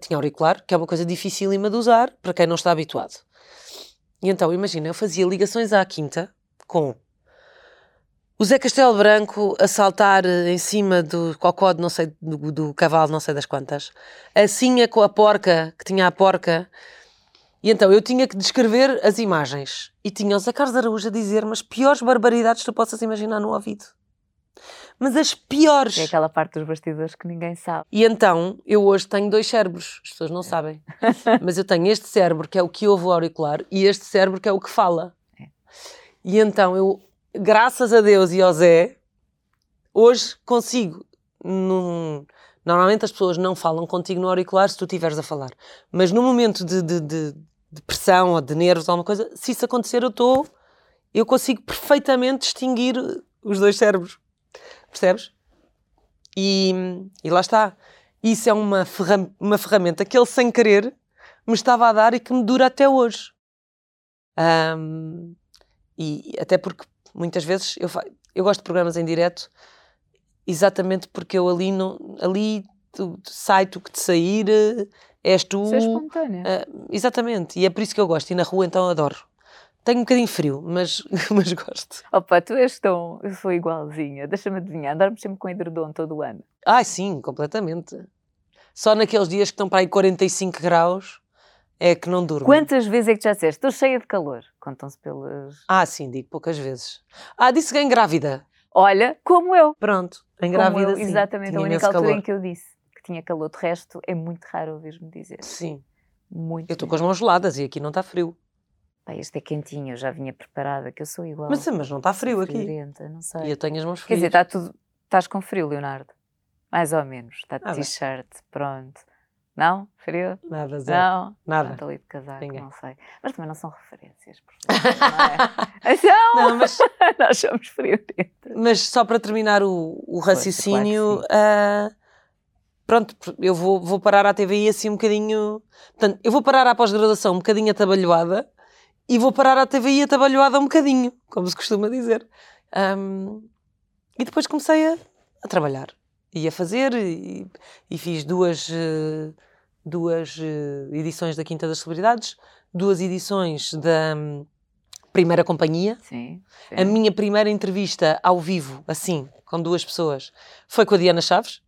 Speaker 2: tinha auricular, que é uma coisa dificílima de usar para quem não está habituado. E então, imagina, eu fazia ligações à quinta com o Zé Castelo Branco a saltar em cima do cocó não sei, do, do cavalo não sei das quantas, assim com a porca, que tinha a porca, e então eu tinha que descrever as imagens. E tinha o Zé Carlos Araújo a dizer-me as piores barbaridades que tu possas imaginar no ouvido. Mas as piores.
Speaker 1: É aquela parte dos bastidores que ninguém sabe.
Speaker 2: E então, eu hoje tenho dois cérebros. As pessoas não sabem. Mas eu tenho este cérebro que é o que ouve o auricular e este cérebro que é o que fala. É. E então, eu, graças a Deus e ao Zé, hoje consigo, num, Normalmente as pessoas não falam contigo no auricular se tu estiveres a falar. Mas no momento de, de, de, de pressão ou de nervos ou alguma coisa, se isso acontecer, eu estou. Eu consigo perfeitamente distinguir os dois cérebros. Percebes? E, e lá está. Isso é uma, ferram uma ferramenta que ele, sem querer, me estava a dar e que me dura até hoje. Um, e até porque muitas vezes eu, eu gosto de programas em direto exatamente porque eu ali, não, ali tu, sai tu que te sair, eh, és tu.
Speaker 1: É espontânea.
Speaker 2: Uh, exatamente, e é por isso que eu gosto. E na rua então adoro. Tenho um bocadinho frio, mas, mas gosto.
Speaker 1: Opa, tu és tão. Eu sou igualzinha. Deixa-me adivinhar. Andarmos sempre com edredom todo o ano.
Speaker 2: Ai, sim, completamente. Só naqueles dias que estão para aí 45 graus é que não durmo.
Speaker 1: Quantas vezes é que já disseste? Estou cheia de calor. Contam-se pelas.
Speaker 2: Ah, sim, digo poucas vezes. Ah, disse que grávida.
Speaker 1: Olha, como eu.
Speaker 2: Pronto, engravida sim.
Speaker 1: Exatamente, a única altura calor. em que eu disse que tinha calor. De resto, é muito raro ouvir-me dizer.
Speaker 2: Sim.
Speaker 1: Muito.
Speaker 2: Eu estou com as mãos geladas e aqui não está frio.
Speaker 1: Pá, este é quentinho, eu já vinha preparada, que eu sou igual.
Speaker 2: Mas, mas não está frio aqui.
Speaker 1: não sei.
Speaker 2: E eu tenho as mãos frias.
Speaker 1: Quer dizer, está tudo... Estás com frio, Leonardo? Mais ou menos. Está de ah, t-shirt, pronto. Não? Frio?
Speaker 2: Nada, zero. Não? Nada.
Speaker 1: Estou ali de casaco, Ninguém. não sei. Mas também não são referências, não é? Então, não, mas... nós somos friorentos.
Speaker 2: Mas só para terminar o, o raciocínio, claro uh, pronto, eu vou, vou parar à TVI assim um bocadinho... Portanto, eu vou parar à pós-graduação um bocadinho atabalhoada e vou parar à TVI atabalhoada um bocadinho, como se costuma dizer. Um, e depois comecei a, a trabalhar e a fazer e, e fiz duas... Uh, duas uh, edições da Quinta das Celebridades, duas edições da um, Primeira Companhia.
Speaker 1: Sim, sim.
Speaker 2: A minha primeira entrevista ao vivo, assim, com duas pessoas, foi com a Diana Chaves.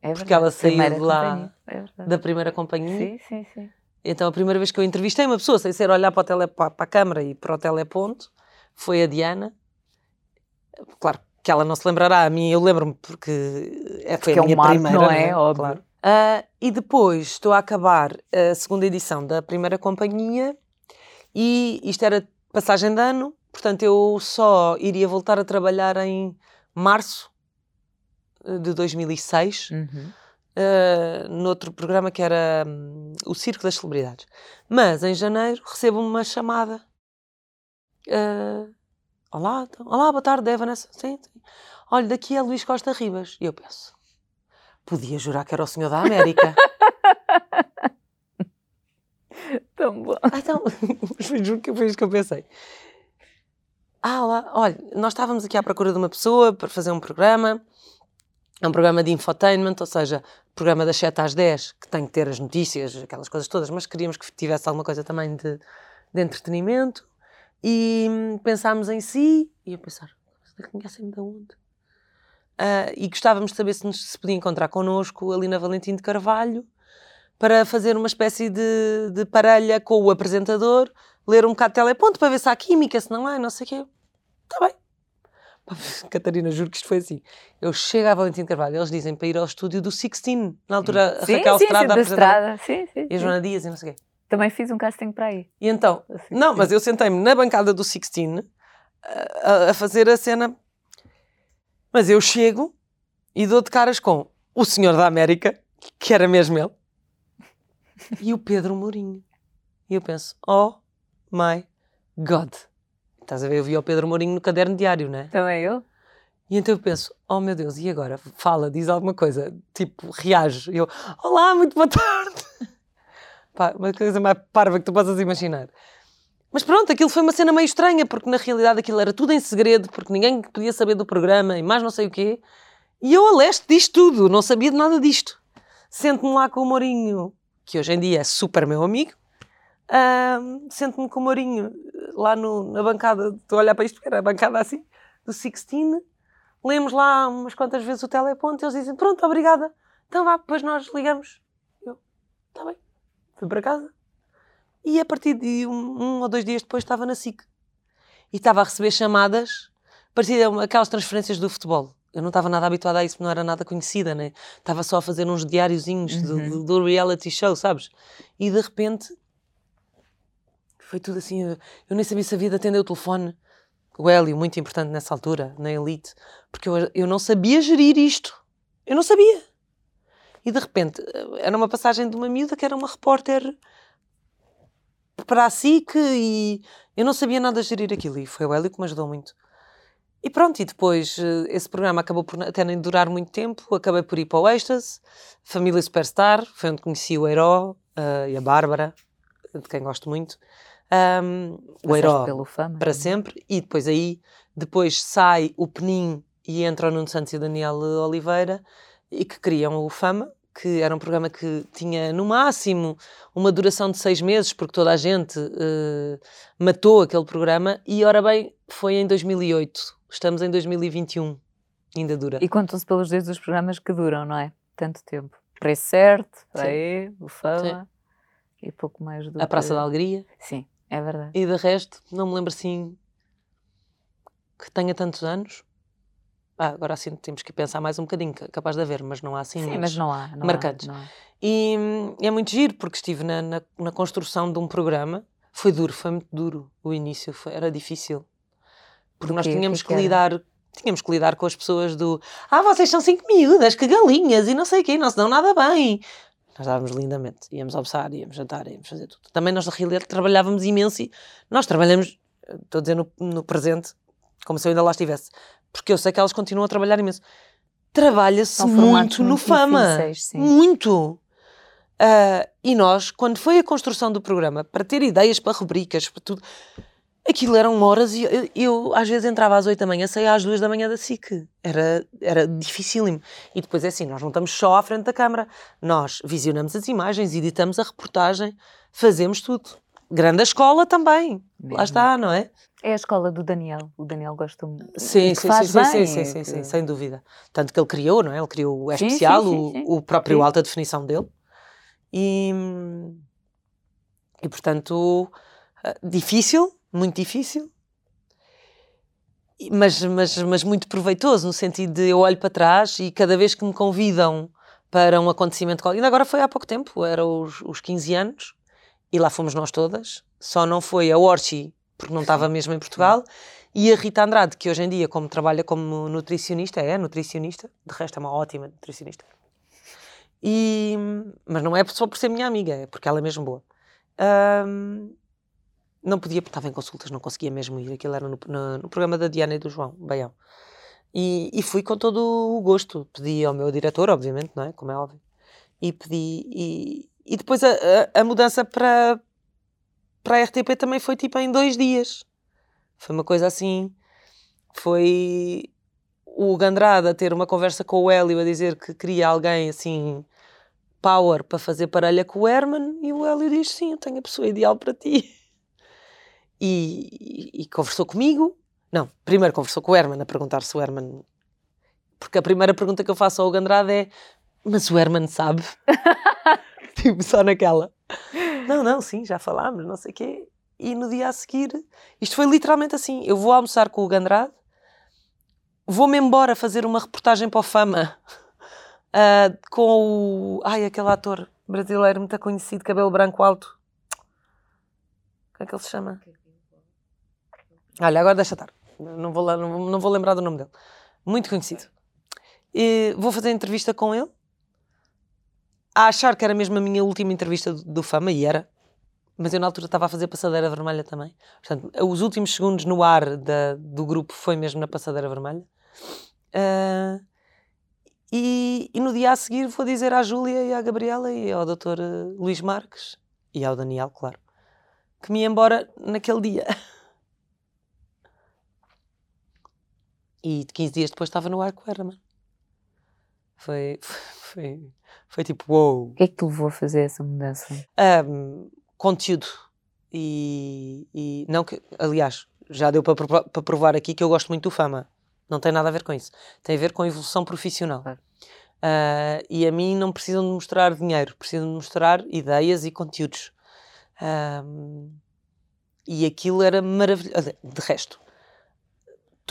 Speaker 1: É
Speaker 2: porque ela saiu de lá é da Primeira Companhia.
Speaker 1: Sim, sim, sim.
Speaker 2: Então a primeira vez que eu entrevistei uma pessoa, sem ser olhar para, tele, para, para a câmara e para o teleponto, foi a Diana. Claro que ela não se lembrará, a mim eu lembro-me porque é, foi
Speaker 1: Porque
Speaker 2: a
Speaker 1: é um
Speaker 2: minha
Speaker 1: marco,
Speaker 2: primeira,
Speaker 1: não é?
Speaker 2: né?
Speaker 1: Óbvio.
Speaker 2: Claro. Ah, e depois estou a acabar a segunda edição da primeira companhia e isto era passagem de ano, portanto eu só iria voltar a trabalhar em março eh, de 2006
Speaker 1: Uhum.
Speaker 2: Uh, noutro programa que era hum, o Circo das Celebridades. Mas em janeiro recebo uma chamada. uh, olá, então- olá, boa tarde, é Vanessa. Sim, sim. Olha, daqui é Luís Costa Ribas. E eu penso, podia jurar que era o senhor da América.
Speaker 1: Tão bom.
Speaker 2: ah, então, juro que foi isso que eu pensei. Ah, lá, olha, nós estávamos aqui à procura de uma pessoa para fazer um programa. É um programa de infotainment, ou seja, programa das 7 às 10, que tem que ter as notícias, aquelas coisas todas, mas queríamos que tivesse alguma coisa também de, de entretenimento. E hum, pensámos em si, e eu pensar, "Mas conhecem-me de onde? Ah, e gostávamos de saber se nos se podia encontrar connosco ali na Valentim de Carvalho para fazer uma espécie de, de parelha com o apresentador, ler um bocado de teleponto para ver se há química, se não há, não sei o quê. Está bem. Catarina, juro que isto foi assim. Eu chego à Valentim Carvalho, eles dizem para ir ao estúdio do Sixteen, na altura a
Speaker 1: Sim,
Speaker 2: Raquel
Speaker 1: sim, sim,
Speaker 2: Estrada
Speaker 1: da
Speaker 2: apresentava,
Speaker 1: Estrada. Sim, sim,
Speaker 2: e a
Speaker 1: sim.
Speaker 2: Joana Dias e não sei o quê.
Speaker 1: Também fiz um casting para aí.
Speaker 2: E então,
Speaker 1: Assim,
Speaker 2: não,
Speaker 1: sim.
Speaker 2: mas eu sentei-me na bancada do Sixteen a, a- a fazer a cena. Mas eu chego e dou de caras com o senhor da América, que era mesmo ele, e o Pedro Mourinho. E eu penso, oh my God. Estás a ver? Eu vi o Pedro Mourinho no caderno diário, né?
Speaker 1: Também eu?
Speaker 2: E então eu penso, oh meu Deus, e agora? Fala, diz alguma coisa, tipo, reage. E eu, olá, muito boa tarde. Pá, uma coisa mais parva que tu possas imaginar. Mas pronto, aquilo foi uma cena meio estranha, porque na realidade aquilo era tudo em segredo, porque ninguém podia saber do programa e mais não sei o quê. E eu a leste disto tudo, não sabia de nada disto. Sento-me lá com o Mourinho, que hoje em dia é super meu amigo. ahm, Sento-me com o Mourinho lá no- na bancada, estou a olhar para isto, porque era a bancada assim, do Sixteen. Lemos lá umas quantas vezes o teleponto e eles dizem: Pronto, obrigada. Então vá, depois nós ligamos. Eu, está bem. Fui para casa. E a partir de um, um ou dois dias depois estava na SIC. E estava a receber chamadas, parecia aquelas transferências do futebol. Eu não estava nada habituada a isso, não era nada conhecida, né? Estava só a fazer uns diáriozinhos do-
Speaker 1: Uhum.
Speaker 2: do, do reality show, sabes? E de repente foi tudo assim. Eu, nem sabia se havia de atender o telefone. O Hélio, muito importante nessa altura, na Elite, porque eu, eu não sabia gerir isto. Eu não sabia. E de repente, era uma passagem de uma miúda que era uma repórter para a SIC e eu não sabia nada gerir aquilo. E foi o Hélio que me ajudou muito. E pronto, e depois eh, esse programa acabou por até nem durar muito tempo. Acabei por ir para o Êxtase, Família Superstar, foi onde conheci o Heiró eh, e a Bárbara, de quem gosto muito. Ahm, o
Speaker 1: fama.
Speaker 2: para sempre e depois aí depois sai o Penin e entra o Nuno Santos e o Daniel Oliveira e que criam o Fama que era um programa que tinha no máximo uma duração de seis meses porque toda a gente eh, matou aquele programa e ora bem foi em 2008 estamos em 2021 ainda dura
Speaker 1: E contam-se pelos dedos os programas que duram, não é? Tanto tempo. Preço certo,
Speaker 2: Sim.
Speaker 1: aí, o fama e pouco mais do
Speaker 2: a Praça
Speaker 1: que...
Speaker 2: da Alegria
Speaker 1: Sim, é verdade.
Speaker 2: e de resto não me lembro assim que tenha tantos anos ah, agora assim temos que pensar mais um bocadinho ca- capaz de haver mas não há assim
Speaker 1: Sim, mas não há. Não
Speaker 2: marcantes.
Speaker 1: Há, não há.
Speaker 2: E é muito giro, porque estive na, na, na construção de um programa. Foi duro, foi muito duro o início, foi- era difícil. Porque nós tínhamos
Speaker 1: que
Speaker 2: que,
Speaker 1: que
Speaker 2: lidar, tínhamos que lidar com as pessoas do Ah, vocês são cinco miúdas, que galinhas, e não sei o quê, não se dão nada bem. Nós dávamos lindamente, íamos almoçar, íamos jantar, íamos fazer tudo. Também nós, na realidade, trabalhávamos imenso e nós trabalhamos, eh, estou a dizer no, no presente, como se eu ainda lá estivesse, porque eu sei que elas continuam a trabalhar imenso. Trabalha-se
Speaker 1: formatos
Speaker 2: muito no
Speaker 1: muito
Speaker 2: fama.
Speaker 1: difíceis.
Speaker 2: Muito. Ah, e nós, quando foi a construção do programa, para ter ideias para rubricas, para tudo, aquilo eram horas e eu, eu, às vezes entrava às 8 da manhã, saía às 2 da manhã da SIC. Era, era dificílimo. E depois é assim, nós não estamos só à frente da câmara, nós visionamos as imagens, editamos a reportagem, fazemos tudo. Grande escola também.
Speaker 1: Mesmo.
Speaker 2: Lá está, não é?
Speaker 1: É a escola do Daniel. O Daniel gosta muito.
Speaker 2: Sim, sim,
Speaker 1: faz
Speaker 2: sim, sim,
Speaker 1: bem,
Speaker 2: sim, sim,
Speaker 1: que-
Speaker 2: sim, sem dúvida. Tanto que ele criou, não é? Ele criou o
Speaker 1: Sim, sim,
Speaker 2: Especial,
Speaker 1: sim,
Speaker 2: o-
Speaker 1: sim.
Speaker 2: o, próprio
Speaker 1: Sim.
Speaker 2: alta definição dele. E, E portanto, eh, difícil, muito difícil, mas, mas, mas muito proveitoso, no sentido de eu olho para trás e cada vez que me convidam para um acontecimento, ainda agora foi há pouco tempo, era os, os 15 anos, e lá fomos nós todas, só não foi a Orchi, porque não estava mesmo em Portugal, e a Rita Andrade, que hoje em dia, como trabalha como nutricionista, é nutricionista, de resto é uma ótima nutricionista. E, mas não é só por ser minha amiga, é porque ela é mesmo boa. Um, não podia, porque estava em consultas, não conseguia mesmo ir. Aquilo era no, no, no programa da Diana e do João Baião. E, e, fui com todo o gosto. Pedi ao meu diretor, obviamente, não é? Como é óbvio. E pedi. E, e depois a, a, a, mudança para, para a RTP também foi tipo em dois dias. Foi uma coisa assim. Foi o Gandrada ter uma conversa com o Hélio a dizer que queria alguém assim power para fazer parelha com o Herman e o Hélio diz sim, eu tenho a pessoa ideal para ti. E, e, conversou comigo. Não, primeiro conversou com o Herman a perguntar se o Herman. Porque a primeira pergunta que eu faço ao Gandrada é: Mas o Herman sabe? tipo, só naquela. Não, não, sim, já falámos, não sei o quê. E no dia a seguir, isto foi literalmente assim: eu vou almoçar com o Gandrade, vou-me embora fazer uma reportagem para o Fama uh, com o. Ai, aquele ator brasileiro muito conhecido, cabelo branco alto. Como é que ele se chama? Olha, agora deixa estar. Não vou, não, não vou lembrar do nome dele. Muito conhecido. E vou fazer entrevista com ele. A achar que era mesmo a minha última entrevista do, do Fama, e era. Mas eu na altura estava a fazer Passadeira Vermelha também. Portanto, os últimos segundos no ar da, do grupo foi mesmo na Passadeira Vermelha. Uh, e, e, no dia a seguir vou dizer à Júlia e à Gabriela e ao Dr. Luís Marques e ao Daniel, claro, que me ia embora naquele dia. E 15 dias depois estava no ar com o Herman. Foi, foi, foi tipo, uou. Wow.
Speaker 1: O que é que te levou a fazer essa mudança?
Speaker 2: Um, conteúdo. E, e, não que, aliás, já deu para, para provar aqui que eu gosto muito do fama. Não tem nada a ver com isso. Tem a ver com a evolução profissional. Uh, e a mim não precisam de mostrar dinheiro, precisam de mostrar ideias e conteúdos. Um, e aquilo era maravilhoso. De resto,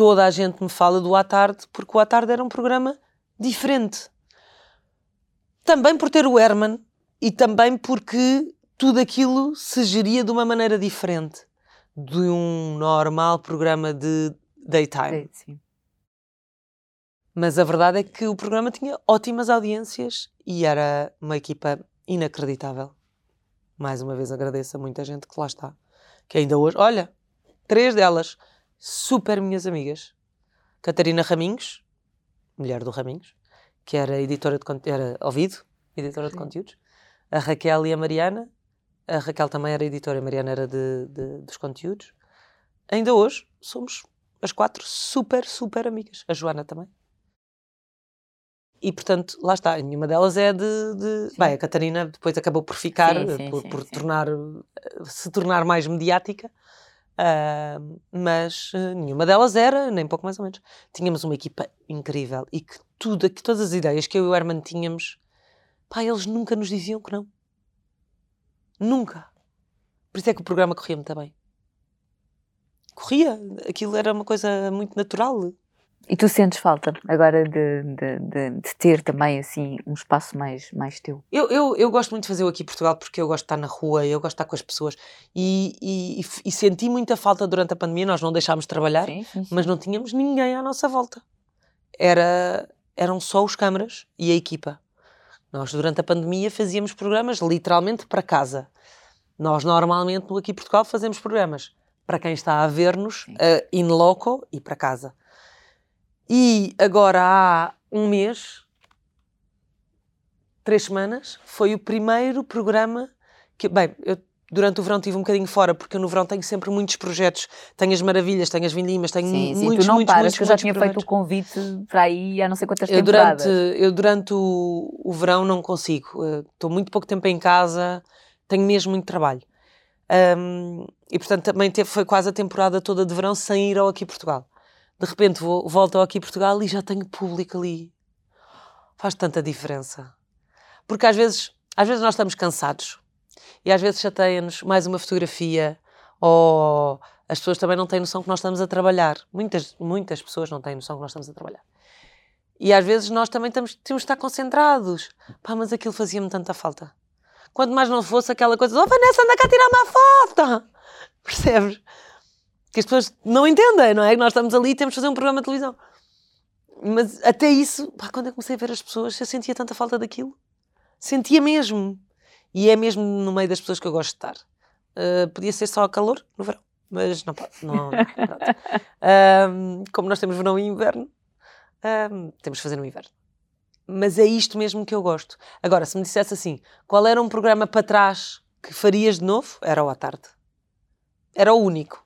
Speaker 2: toda a gente me fala do À Tarde, porque o À Tarde era um programa diferente. Também por ter o Herman e também porque tudo aquilo se geria de uma maneira diferente de um normal programa de daytime. Sim. Mas a verdade é que o programa tinha ótimas audiências e era uma equipa inacreditável. Mais uma vez agradeço a muita gente que lá está. Que ainda hoje, olha, três delas super minhas amigas. Catarina Raminhos, mulher do Raminhos, que era editora de era ouvido, editora Sim. de conteúdos. A Raquel e a Mariana. A Raquel também era editora, a Mariana era de, de, dos conteúdos. Ainda hoje somos as quatro super, super amigas. A Joana também. E portanto, lá está, nenhuma delas é de. de... Bem, a Catarina depois acabou por ficar, sim, sim, por, sim, por tornar, se tornar mais mediática. Uh, mas uh, nenhuma delas era, nem pouco mais ou menos. Tínhamos uma equipa incrível e que tudo, que todas as ideias que eu e o Herman tínhamos, pá, eles nunca nos diziam que não. Nunca. Por isso é que o programa corria muito bem. Corria, aquilo era uma coisa muito natural.
Speaker 1: E tu sentes falta agora de, de, de, de, ter também assim um espaço mais, mais teu?
Speaker 2: Eu, eu, eu gosto muito de fazer o aqui em Portugal porque eu gosto de estar na rua, eu gosto de estar com as pessoas e, e, e senti muita falta durante a pandemia. Nós não deixámos de trabalhar, sim, sim, sim. mas não tínhamos ninguém à nossa volta. Era, eram só os câmaras e a equipa. Nós, durante a pandemia, fazíamos programas literalmente para casa. Nós, normalmente, no Aqui Portugal, fazemos programas para quem está a ver-nos uh, in loco e para casa. E agora há um mês, três semanas, foi o primeiro programa que. Bem, eu durante o verão estive um bocadinho fora, porque eu no verão tenho sempre muitos projetos. Tenho as maravilhas, tenho as vindimas, tenho sim, sim, muitos, tu não muitos, paras, muitos,
Speaker 1: que eu já tinha feito o convite para aí há não sei quantas
Speaker 2: eu
Speaker 1: temporadas.
Speaker 2: Durante, eu durante o, o verão não consigo. Estou muito pouco tempo em casa, tenho mesmo muito trabalho. Um, e portanto também teve, foi quase a temporada toda de verão sem ir ao aqui Portugal de repente vou, volto aqui a Portugal e já tenho público ali. Faz tanta diferença. Porque às vezes, às vezes nós estamos cansados E às vezes chateia-nos mais uma fotografia ou as pessoas também não têm noção que nós estamos a trabalhar. Muitas, muitas pessoas não têm noção que nós estamos a trabalhar. E às vezes nós também temos, temos de estar concentrados. Pá, mas aquilo fazia-me tanta falta. Quanto mais não fosse aquela coisa, oh Vanessa, anda cá tirar uma foto! Percebes? Que as pessoas não entendem, não é? Que nós estamos ali e temos de fazer um programa de televisão. Mas até isso, pá, quando eu comecei a ver as pessoas, eu sentia tanta falta daquilo. Sentia mesmo. E é mesmo no meio das pessoas que eu gosto de estar. Uh, podia ser só calor no verão, mas não pode. Não, como nós temos verão e inverno, temos de fazer no inverno. Mas é isto mesmo que eu gosto. Agora, se me dissesse assim, qual era um programa para trás que farias de novo? Era o à tarde. Era o único.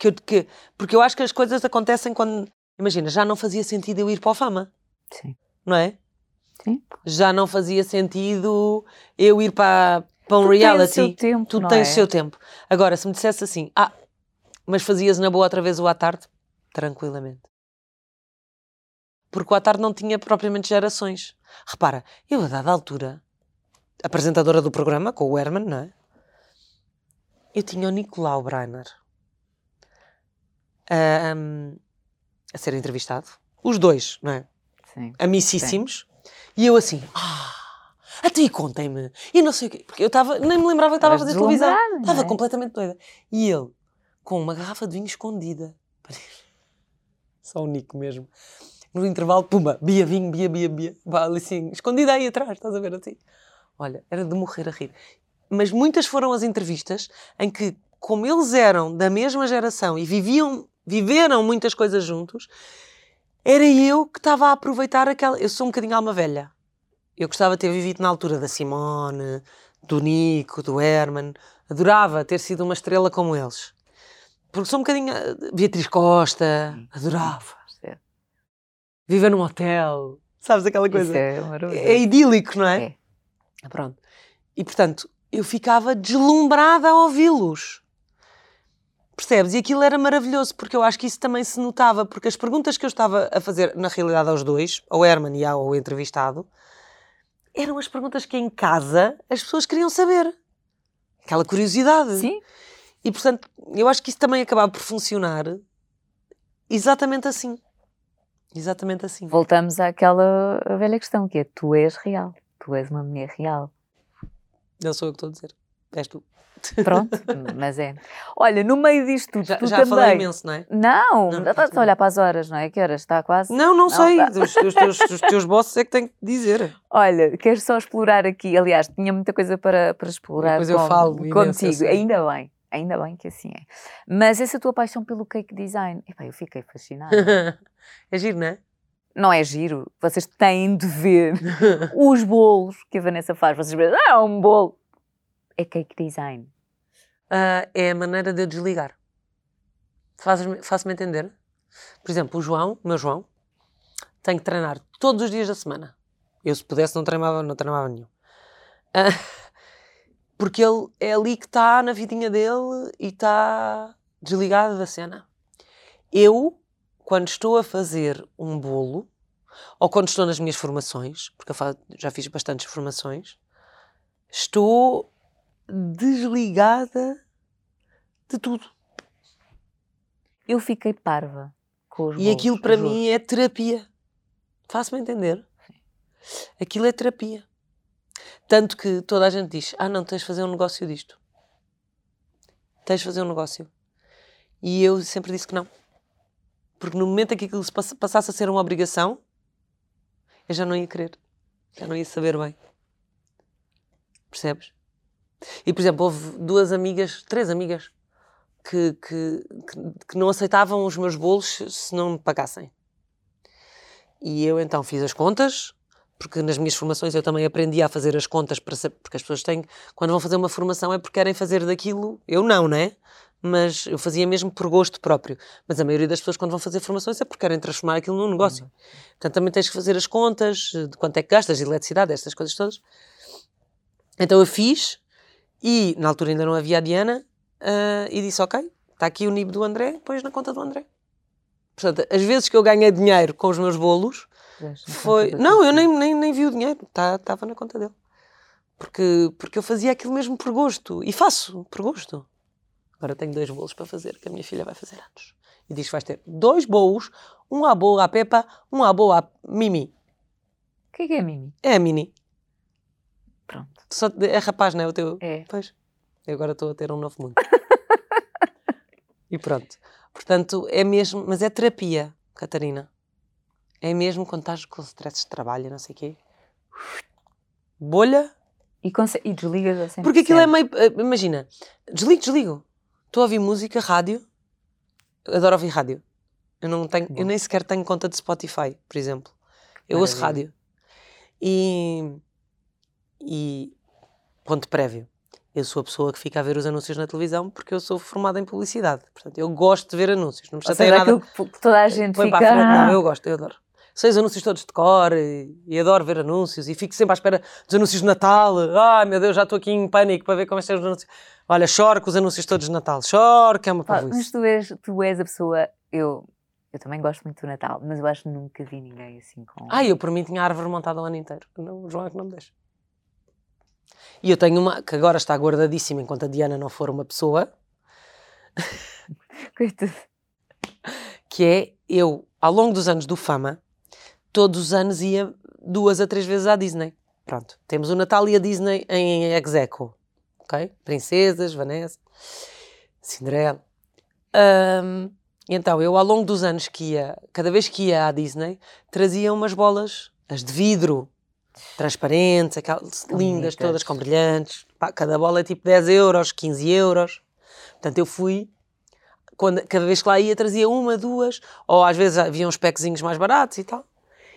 Speaker 2: Que eu, que, porque eu acho que as coisas acontecem quando. Imagina, já não fazia sentido eu ir para o Fama.
Speaker 1: Sim.
Speaker 2: Não é?
Speaker 1: Sim.
Speaker 2: Já não fazia sentido eu ir para, para um
Speaker 1: o
Speaker 2: reality.
Speaker 1: seu tempo,
Speaker 2: Tudo
Speaker 1: não
Speaker 2: tem
Speaker 1: é?
Speaker 2: o seu tempo. Agora, se me dissesse assim, ah, mas fazias na boa outra vez o à tarde? Tranquilamente. Porque o à tarde não tinha propriamente gerações. Repara, eu a dada altura, apresentadora do programa, com o Herman, não é? Eu tinha o Nicolau Breiner a ser entrevistado. Os dois, não é?
Speaker 1: Sim.
Speaker 2: amicíssimos, e eu assim, ah, até contem-me, e não sei o quê, porque eu estava, nem me lembrava que estava a fazer televisão, estava
Speaker 1: é?
Speaker 2: completamente doida. E ele, com uma garrafa de vinho escondida, só o Nico mesmo, no intervalo, pumba, bia vinho, bia, bia, bia, Vá ali assim, escondida aí atrás, estás a ver assim. Olha, era de morrer a rir. Mas muitas foram as entrevistas em que, como eles eram da mesma geração e viviam, viveram muitas coisas juntos, era eu que estava a aproveitar aquela. Eu sou um bocadinho alma velha. Eu gostava de ter vivido na altura da Simone, do Nico, do Herman. Adorava ter sido uma estrela como eles. Porque sou um bocadinho. eh, Beatriz Costa, adorava.
Speaker 1: Percebe?
Speaker 2: Viver num hotel. Sabes aquela coisa?
Speaker 1: É.
Speaker 2: É idílico, não é?
Speaker 1: É.
Speaker 2: Pronto. E portanto, eu ficava deslumbrada a ouvi-los. Percebes? E aquilo era maravilhoso, porque eu acho que isso também se notava, porque as perguntas que eu estava a fazer, na realidade, aos dois, ao Herman e ao entrevistado, eram as perguntas que em casa as pessoas queriam saber. Aquela curiosidade.
Speaker 1: Sim,
Speaker 2: E portanto, eu acho que isso também acabava por funcionar exatamente assim. Exatamente assim.
Speaker 1: voltamos àquela velha questão que é tu és real, tu és uma mulher real.
Speaker 2: Não sou eu que estou a dizer. És tu.
Speaker 1: Pronto, mas é. Olha, no meio disto tudo,
Speaker 2: Já,
Speaker 1: tu
Speaker 2: já
Speaker 1: também.
Speaker 2: falei imenso, não é?
Speaker 1: Não,
Speaker 2: Não,
Speaker 1: estás a olhar para as horas, não é? Que horas? Está quase.
Speaker 2: Não, não, sei.
Speaker 1: tá.
Speaker 2: Teus, os teus bosses é que têm que dizer.
Speaker 1: Olha, quero só explorar aqui. Aliás, tinha muita coisa para, para explorar
Speaker 2: Depois eu
Speaker 1: com-
Speaker 2: falo imenso, eu
Speaker 1: contigo.
Speaker 2: sei.
Speaker 1: Ainda bem, ainda bem que assim é. Mas essa tua paixão pelo cake design, epá, eu fiquei fascinada.
Speaker 2: é giro, não é?
Speaker 1: não é giro, vocês têm de ver os bolos que a Vanessa faz. Vocês veem, ah, é um bolo. É cake design.
Speaker 2: Ah, é a maneira de eu desligar. Fazes-me- Faço-me entender? Por exemplo, o João, o meu João, tem que treinar todos os dias da semana. Eu, se pudesse, não treinava, não treinava nenhum. Ah, porque ele é ali que está na vidinha dele e está desligado da cena. Eu, quando estou a fazer um bolo, ou quando estou nas minhas formações, porque eu já fiz bastantes formações, estou desligada de tudo.
Speaker 1: Eu fiquei parva com os
Speaker 2: E
Speaker 1: bolos,
Speaker 2: aquilo para mim é terapia. Faço-me entender? Aquilo é terapia. Tanto que toda a gente diz: Ah, não, tens de fazer um negócio disto. Tens de fazer um negócio. E eu sempre disse que não. Porque no momento em que aquilo se passa- passasse a ser uma obrigação, eu já não ia querer. Já não ia saber bem. Percebes? E, por exemplo, houve duas amigas, três amigas, que, que, que, não aceitavam os meus bolos se não me pagassem. E eu então fiz as contas, porque nas minhas formações eu também aprendi a fazer as contas, para porque as pessoas têm, quando vão fazer uma formação é porque querem fazer daquilo, eu não, né? Mas eu fazia mesmo por gosto próprio. Mas a maioria das pessoas, quando vão fazer formações, é porque querem transformar aquilo num negócio. Portanto, também tens que fazer as contas de quanto é que gastas, de eletricidade, estas coisas todas. Então eu fiz, e na altura ainda não havia a Diana, ah, e disse: Ok, está aqui o NIB do André, pões na conta do André. Portanto, as vezes que eu ganhei dinheiro com os meus bolos, foi. Não, eu nem, nem, nem vi o dinheiro, estava na conta dele. Porque, porque eu fazia aquilo mesmo por gosto. E faço por gosto. Agora tenho dois bolos para fazer, que a minha filha vai fazer anos. E diz que vais ter dois bolos, um à boa à Pepa, um à boa à Mimi.
Speaker 1: O que é que é Mimi?
Speaker 2: É a Mini.
Speaker 1: Pronto.
Speaker 2: Só, é rapaz, não é o teu?
Speaker 1: É.
Speaker 2: Pois. Eu agora estou a ter um novo mundo. e pronto. Portanto, é mesmo, mas é terapia, Catarina. É mesmo quando estás com stress de trabalho, não sei o quê. Bolha,
Speaker 1: E, e desligas a 100%.
Speaker 2: porque aquilo é meio. eh, Imagina, desligo, desligo. Estou a ouvir música, rádio. Adoro ouvir rádio. Eu, não tenho,
Speaker 1: Bom.
Speaker 2: eu nem sequer tenho conta de Spotify, por exemplo. Eu ouço
Speaker 1: Maravilha.
Speaker 2: rádio. E. E. Ponto prévio. Eu sou a pessoa que fica a ver os anúncios na televisão porque eu sou formada em publicidade. Portanto, eu gosto de ver anúncios. Não me chateia
Speaker 1: seja,
Speaker 2: nada.
Speaker 1: aquilo que toda a gente
Speaker 2: Põe
Speaker 1: fica...
Speaker 2: para a frente.
Speaker 1: "Ah,
Speaker 2: Não, eu gosto, eu adoro. Sei os anúncios todos de cor e, e adoro ver anúncios e fico sempre à espera dos anúncios de Natal. Ai meu Deus, já estou aqui em pânico para ver como é que são os anúncios. Olha, choro com os anúncios todos de Natal. Choro, que é uma
Speaker 1: Pá, mas
Speaker 2: parvoíce.
Speaker 1: tu és, tu és a pessoa... Eu, eu também gosto muito do Natal, mas eu acho que nunca vi ninguém assim com...
Speaker 2: Ai, eu por mim tinha a árvore montada o ano inteiro. Não, o João é que não me deixa. E eu tenho uma que agora está guardadíssima enquanto a Diana não for uma pessoa,
Speaker 1: Coitado.
Speaker 2: que é eu, ao longo dos anos do Fama, todos os anos ia duas a três vezes à Disney. Pronto, temos o Natal e a Disney em execo, ok? Princesas, Vanessa, Cinderela. Ahm, então, eu ao longo dos anos que ia, cada vez que ia à Disney, trazia umas bolas, as de vidro, transparentes, aquelas lindas, todas com brilhantes. Pá, cada bola é tipo 10 euros, 15 euros. Portanto, eu fui quando, cada vez que lá ia, trazia uma, duas, ou às vezes havia uns packzinhos mais baratos e tal.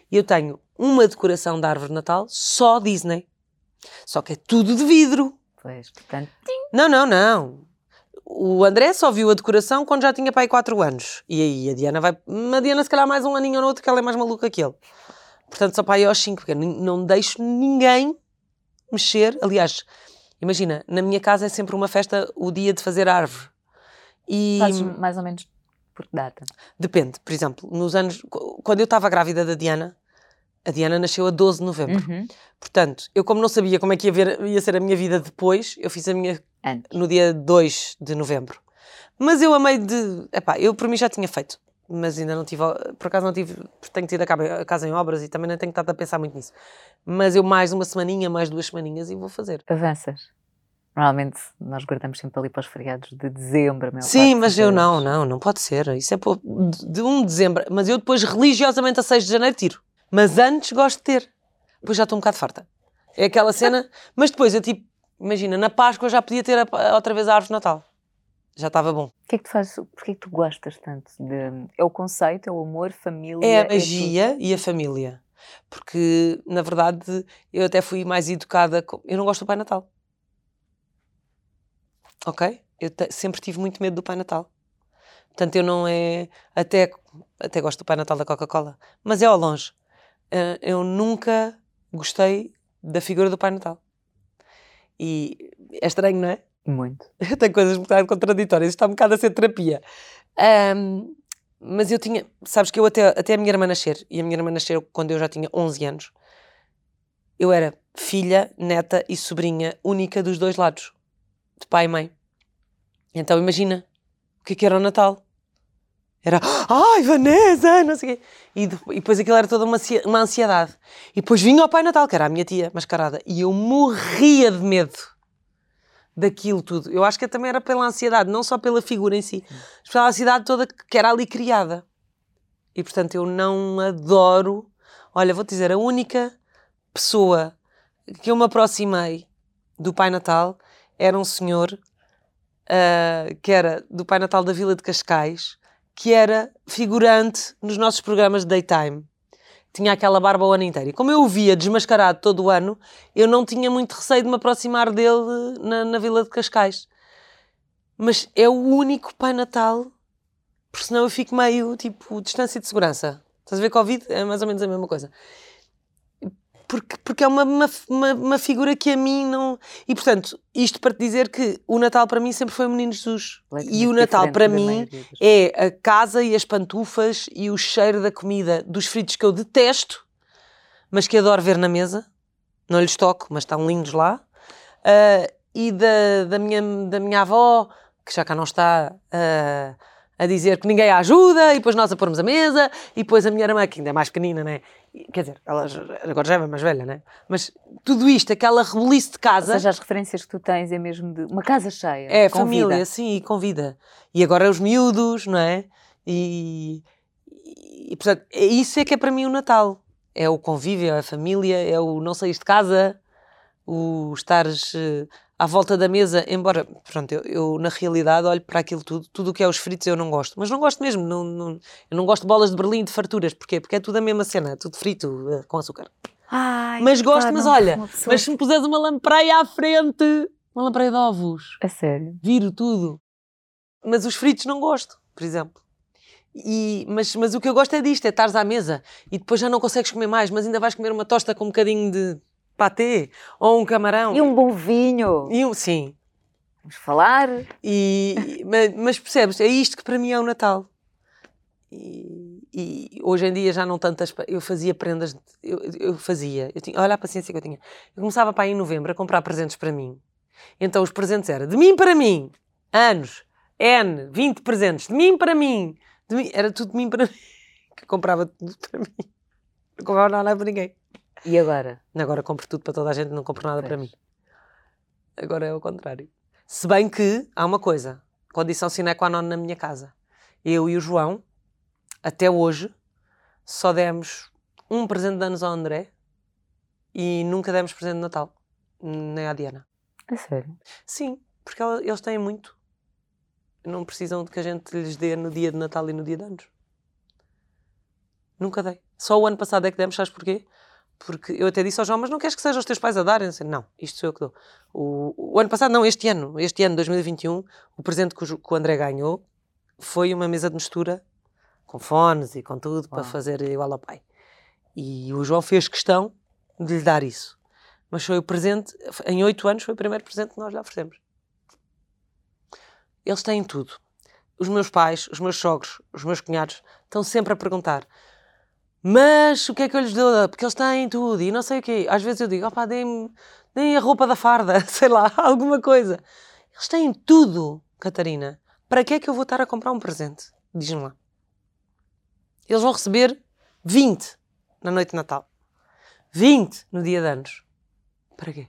Speaker 2: E eu tenho uma decoração da árvore de Natal só Disney. Só que é tudo de vidro.
Speaker 1: Pois, portanto...
Speaker 2: Não, não, não. O André só viu a decoração quando já tinha pai 4 anos. E aí a Diana vai. A Diana, se calhar, mais um aninho ou outro, que ela é mais maluca que ele. Portanto, só para aí aos 5, porque não deixo ninguém mexer. Aliás, imagina, na minha casa é sempre uma festa o dia de fazer árvore. E
Speaker 1: Fazes mais ou menos por que data?
Speaker 2: depende, por exemplo, nos anos. qu- Quando eu estava grávida da Diana, a Diana nasceu a 12 de novembro.
Speaker 1: Uhum.
Speaker 2: Portanto, eu, como não sabia como é que ia, ver- ia ser a minha vida depois, eu fiz a minha
Speaker 1: Antes.
Speaker 2: no dia 2 de novembro. Mas eu amei de. Epá, eu por mim já tinha feito, mas ainda não tive. Por acaso não tive, porque tenho tido a casa em obras e também não tenho estado a pensar muito nisso. Mas eu mais uma semaninha, mais duas semaninhas e vou fazer.
Speaker 1: Avanças. Normalmente nós guardamos sempre ali para os feriados de dezembro. maior
Speaker 2: Sim, mas eu não, não, não pode ser. Isso é pô- de de 1 de dezembro. Mas eu depois religiosamente a 6 de janeiro tiro. Mas antes gosto de ter. Depois já estou um bocado farta. É aquela cena. mas depois eu tipo, imagina, na Páscoa já podia ter a- outra vez a árvore de Natal. Já estava bom.
Speaker 1: O que é que tu fazes? Porquê é que tu gostas tanto? De... É o conceito, é o amor, família?
Speaker 2: É a
Speaker 1: tudo?
Speaker 2: magia e a família. Porque, na verdade, eu até fui mais educada. com- Eu não gosto do Pai Natal. Ok? Eu te- sempre tive muito medo do Pai Natal. Portanto, eu não é. Até, até gosto do Pai Natal da Coca-Cola. Mas é ao longe. Eh, Eu nunca gostei da figura do Pai Natal. E é estranho, não é?
Speaker 1: Muito.
Speaker 2: Tem coisas um bocado contraditórias, isto está um bocado a ser terapia. Ahm, mas eu tinha, sabes que eu até, até a minha irmã nascer, e a minha irmã nasceu quando eu já tinha 11 anos, eu era filha, neta e sobrinha única dos dois lados, de pai e mãe. Então imagina o que é que era o Natal. Era, ai Vanessa, não sei o quê. E, de- depois aquilo era toda uma, uma ansiedade. E depois vinha o Pai Natal, que era a minha tia mascarada, e eu morria de medo daquilo tudo. Eu acho que também era pela ansiedade, não só pela figura em si, mas pela ansiedade toda que era ali criada. E portanto eu não adoro. Olha, vou-te dizer, a única pessoa que eu me aproximei do Pai Natal era um senhor ah, que era do Pai Natal da Vila de Cascais, que era figurante nos nossos programas de daytime. Tinha aquela barba o ano inteiro. E como eu o via desmascarado todo o ano, eu não tinha muito receio de me aproximar dele na, na Vila de Cascais. Mas é o único Pai Natal, porque senão eu fico meio tipo distância de segurança. Estás a ver Covid? É mais ou menos a mesma coisa. Porque, porque é uma, uma, uma, figura que a mim não. E portanto, isto para te dizer que o Natal para mim sempre foi o Menino Jesus. E o Natal para mim é a casa e as pantufas e o cheiro da comida dos fritos que eu detesto, mas que adoro ver na mesa. Não lhes toco, mas estão lindos lá. Uh, e da, da, minha, da minha avó, que já cá não está, uh, a dizer que ninguém a ajuda, e depois nós a pormos a mesa, e depois a minha irmã, que ainda é mais pequenina, né? Quer dizer, ela agora já é mais velha, né? Mas tudo isto, aquela rebulice de casa.
Speaker 1: Ou seja, as referências que tu tens é mesmo de uma casa cheia.
Speaker 2: É, família, vida. sim, e com vida. E agora os miúdos, não é? E, e, portanto, é isso é que é para mim o Natal. É o convívio, é a família, é o não sair de casa, o estares uh, à volta da mesa, embora, pronto, eu, eu, na realidade olho para aquilo tudo, tudo o que é os fritos eu não gosto, mas não gosto mesmo, não, não, eu não gosto de bolas de Berlim, de farturas, porquê? Porque é tudo a mesma cena, tudo frito, uh, com açúcar.
Speaker 1: Ai,
Speaker 2: mas gosto, mas olha, mas se me puseres uma lampreia à frente, uma lampreia de ovos.
Speaker 1: A sério?
Speaker 2: Viro tudo. Mas os fritos não gosto, por exemplo. E, mas, mas o que eu gosto é disto, é estares à mesa e depois já não consegues comer mais, mas ainda vais comer uma tosta com um bocadinho de patê ou um camarão.
Speaker 1: E um bom vinho.
Speaker 2: E um, sim.
Speaker 1: Vamos falar.
Speaker 2: E, mas, mas, percebes, é isto que para mim é o Natal. E, e hoje em dia já não tantas. Eu fazia prendas. Eu, eu fazia. Eu tinha, olha a paciência que eu tinha. Eu começava para aí em novembro a comprar presentes para mim. Então os presentes eram de mim para mim. Anos. N. 20 presentes. De mim para mim. De mim, era tudo de mim para mim. Que comprava tudo para mim. Não comprava nada para ninguém.
Speaker 1: E agora?
Speaker 2: Agora compro tudo para toda a gente, não compro nada pois. para mim. Agora é o contrário. Se bem que há uma coisa, condição sine qua non na minha casa. Eu e o João, até hoje, só demos um presente de anos ao André e nunca demos presente de Natal, nem à Diana.
Speaker 1: É sério?
Speaker 2: Sim, porque eles têm muito. Não precisam de que a gente lhes dê no dia de Natal e no dia de anos. Nunca dei. Só o ano passado é que demos, sabes porquê? Porque eu até disse ao João, mas não queres que sejam os teus pais a darem? Disse, não, isto sou eu que dou. O, o, ano passado, não, este ano, este ano, 2021, o presente que o, que o André ganhou foi uma mesa de mistura com fones e com tudo para fazer igual ao pai. E o João fez questão de lhe dar isso. Mas foi o presente, em oito anos, foi o primeiro presente que nós lhe oferecemos. Eles têm tudo. Os meus pais, os meus sogros, os meus cunhados estão sempre a perguntar: mas o que é que eu lhes dou? Porque eles têm tudo e não sei o quê. Às vezes eu digo, opá, deem-me deem a roupa da farda, sei lá, alguma coisa. Eles têm tudo, Catarina. Para que é que eu vou estar a comprar um presente? Diz-me lá. Eles vão receber 20 na noite de Natal. 20 no dia de anos. Para quê?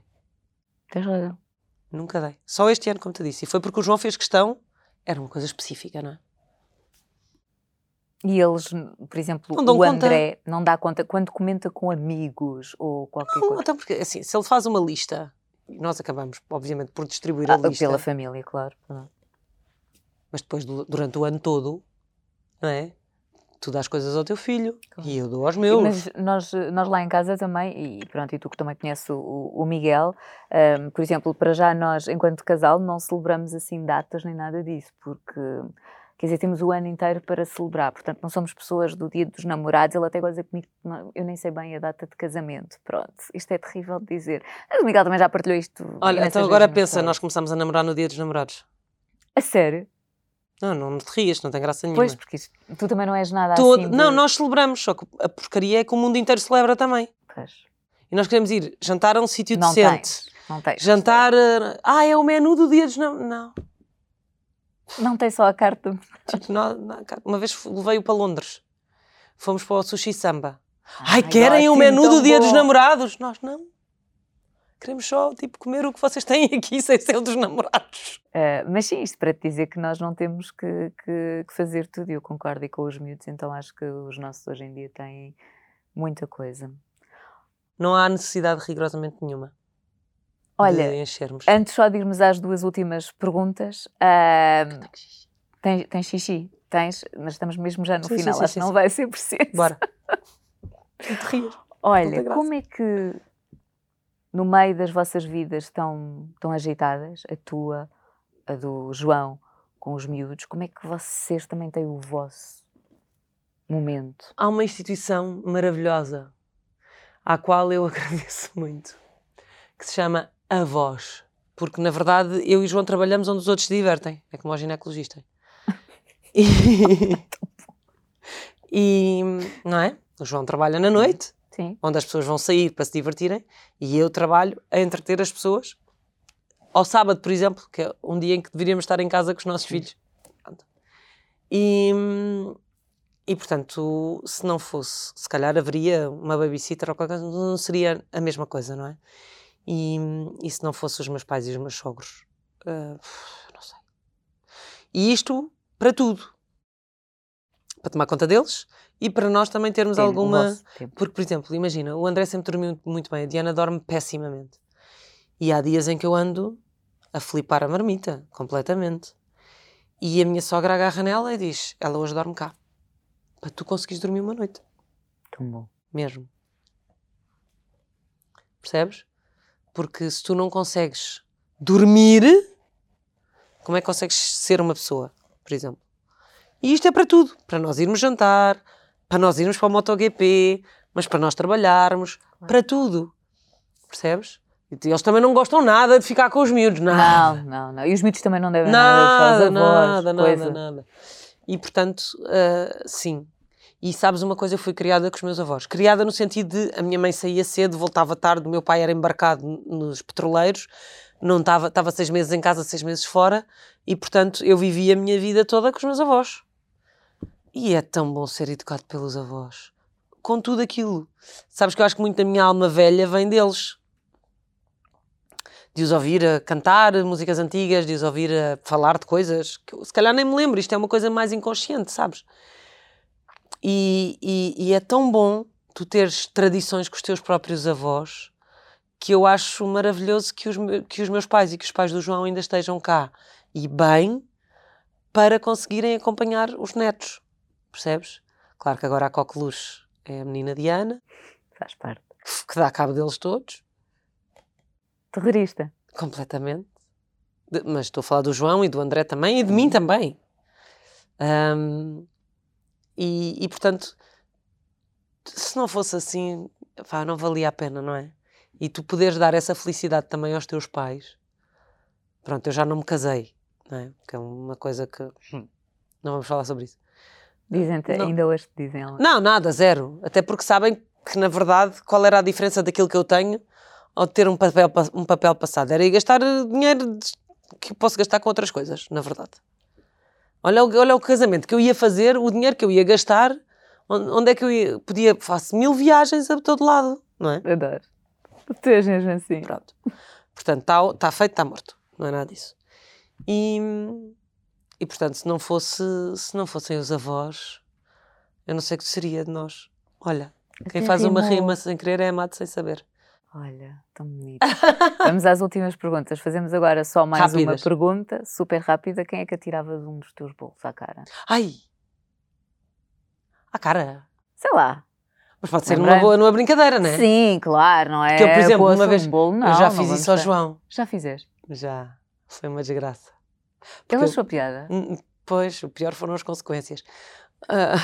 Speaker 1: Tens razão.
Speaker 2: Nunca dei. Só este ano, como te disse. E foi porque o João fez questão. Era uma coisa específica, não é?
Speaker 1: E eles, por exemplo, o André conta. não dá conta quando comenta com amigos ou qualquer não, coisa.
Speaker 2: Então, porque assim, se ele faz uma lista, nós acabamos, obviamente, por distribuir ah, a lista.
Speaker 1: Pela família, claro.
Speaker 2: Mas depois, durante o ano todo, não é? Tu dás coisas ao teu filho claro. e eu dou aos meus.
Speaker 1: Mas nós, nós lá em casa também, e pronto, e tu que também conheces o, o Miguel, um, por exemplo, para já nós, enquanto casal, não celebramos assim datas nem nada disso, porque Quer dizer, temos o ano inteiro para celebrar, portanto, não somos pessoas do dia dos namorados. Ele até gosta comigo, eu nem sei bem a data de casamento. Pronto, isto é terrível de dizer. Mas o Miguel também já partilhou isto.
Speaker 2: Olha, então agora pensa, nós começamos a namorar no dia dos namorados.
Speaker 1: A sério?
Speaker 2: Não, não te rias, não tem graça nenhuma.
Speaker 1: Pois, porque tu também não és nada Todo, assim.
Speaker 2: De... Não, nós celebramos, só que a porcaria é que o mundo inteiro celebra também.
Speaker 1: Pois.
Speaker 2: E nós queremos ir jantar a um sítio decente.
Speaker 1: Tens, não tens.
Speaker 2: Jantar. Uh, ah, é o menu do dia dos namorados. Não.
Speaker 1: Não tem só a carta.
Speaker 2: Tipo, não, não, uma vez levei-o para Londres. Fomos para o Sushi Samba. Ai, Ai querem o menu do Dia bom. dos Namorados? Nós não. Queremos só, tipo, comer o que vocês têm aqui sem ser o dos namorados.
Speaker 1: Uh, mas sim, isto para te dizer que nós não temos que, que, que fazer tudo. Eu concordo e com os miúdos, então acho que os nossos hoje em dia têm muita coisa.
Speaker 2: Não há necessidade rigorosamente nenhuma.
Speaker 1: Olha, antes só de irmos às duas últimas perguntas, uh, tens, tens xixi? Tens, mas estamos mesmo já no sim, final, sim, acho que não vai ser preciso.
Speaker 2: Bora. te rias.
Speaker 1: Olha, como é que no meio das vossas vidas tão, tão agitadas, a tua, a do João, com os miúdos, como é que vocês também têm o vosso momento?
Speaker 2: Há uma instituição maravilhosa à qual eu agradeço muito, que se chama a voz. Porque, na verdade, eu e João trabalhamos onde os outros se divertem. É como o ginecologista. E, e, não é? O João trabalha na noite,
Speaker 1: Sim.
Speaker 2: onde as pessoas vão sair para se divertirem, e eu trabalho a entreter as pessoas ao sábado, por exemplo, que é um dia em que deveríamos estar em casa com os nossos filhos. Pronto. E, e, portanto, se não fosse, se calhar haveria uma babysitter ou qualquer coisa, não seria a mesma coisa, não é? E, e se não fosse os meus pais e os meus sogros, uh, não sei. E isto para tudo. Para tomar conta deles e para nós também termos alguma. Porque, por exemplo, imagina, o André sempre dormiu muito bem, a Diana dorme pessimamente. E há dias em que eu ando a flipar a marmita, completamente. E a minha sogra agarra nela e diz: Ela hoje dorme cá. Para tu conseguires dormir uma noite,
Speaker 1: Tão bom.
Speaker 2: mesmo. Percebes? Porque se tu não consegues dormir, como é que consegues ser uma pessoa, por exemplo? E isto é para tudo. Para nós irmos jantar, para nós irmos para o MotoGP, mas para nós trabalharmos, para tudo. Percebes? E eles também não gostam nada de ficar com os miúdos, nada.
Speaker 1: Não, não, não. E os miúdos também não devem nada,
Speaker 2: Nada,
Speaker 1: avós,
Speaker 2: nada,
Speaker 1: coisa.
Speaker 2: nada, nada. E portanto, ah, sim. E sabes uma coisa, eu fui criada com os meus avós. Criada no sentido de a minha mãe saía cedo, voltava tarde, o meu pai era embarcado nos petroleiros, não estava, estava seis meses em casa, seis meses fora, e portanto eu vivi a minha vida toda com os meus avós. E é tão bom ser educado pelos avós. Com tudo aquilo. Sabes que eu acho que muito da minha alma velha vem deles de os ouvir a cantar músicas antigas, de os ouvir a falar de coisas que eu, se calhar nem me lembro, isto é uma coisa mais inconsciente, sabes? E, e- e é tão bom tu teres tradições com os teus próprios avós que eu acho maravilhoso que os, que os meus pais e que os pais do João ainda estejam cá e bem para conseguirem acompanhar os netos, percebes? Claro que agora a coqueluche é a menina Diana,
Speaker 1: Faz parte.
Speaker 2: que dá cabo deles todos,
Speaker 1: Terrorista.
Speaker 2: Completamente. De- mas estou a falar do João e do André também e de mim também. Ahm, e, e, portanto, se não fosse assim, pá, não valia a pena, não é? E tu poderes dar essa felicidade também aos teus pais. Pronto, eu já não me casei, não é? Que é uma coisa que. hum, Não vamos falar sobre isso.
Speaker 1: Dizem-te,
Speaker 2: Não.
Speaker 1: ainda hoje te dizem ela.
Speaker 2: Não, nada, zero. Até porque sabem que, na verdade, qual era a diferença daquilo que eu tenho ou de ter um papel, pa- um papel passado? Era ir gastar dinheiro que posso gastar com outras coisas, na verdade. Olha, o- olha o casamento que eu ia fazer, o dinheiro que eu ia gastar, onde, é que eu ia, podia, faço mil viagens a todo lado, não é?
Speaker 1: Adoro. Tu és mesmo assim.
Speaker 2: Pronto. Portanto, está tá feito, está morto. Não é nada disso. E, e portanto, se não, fosse, se não fossem os avós, eu não sei o que seria de nós. Olha, quem faz uma rima sem querer é amado sem saber.
Speaker 1: Olha, tão bonito. Vamos às últimas perguntas. Fazemos agora só mais uma
Speaker 2: Rápidas.
Speaker 1: pergunta, super rápida. Quem é que atirava de um dos teus bolos à cara?
Speaker 2: Ai! A cara!
Speaker 1: Sei lá.
Speaker 2: Mas pode ser numa, boa, numa brincadeira, não é?
Speaker 1: Sim, claro, não é?
Speaker 2: Porque eu, por exemplo, uma vez-
Speaker 1: um bolo, não,
Speaker 2: eu já fiz isso ao. João.
Speaker 1: Já fizeste?
Speaker 2: Já. Foi uma desgraça.
Speaker 1: Ele
Speaker 2: eu-
Speaker 1: achou piada?
Speaker 2: Hum, Pois, o pior foram as consequências. Ah,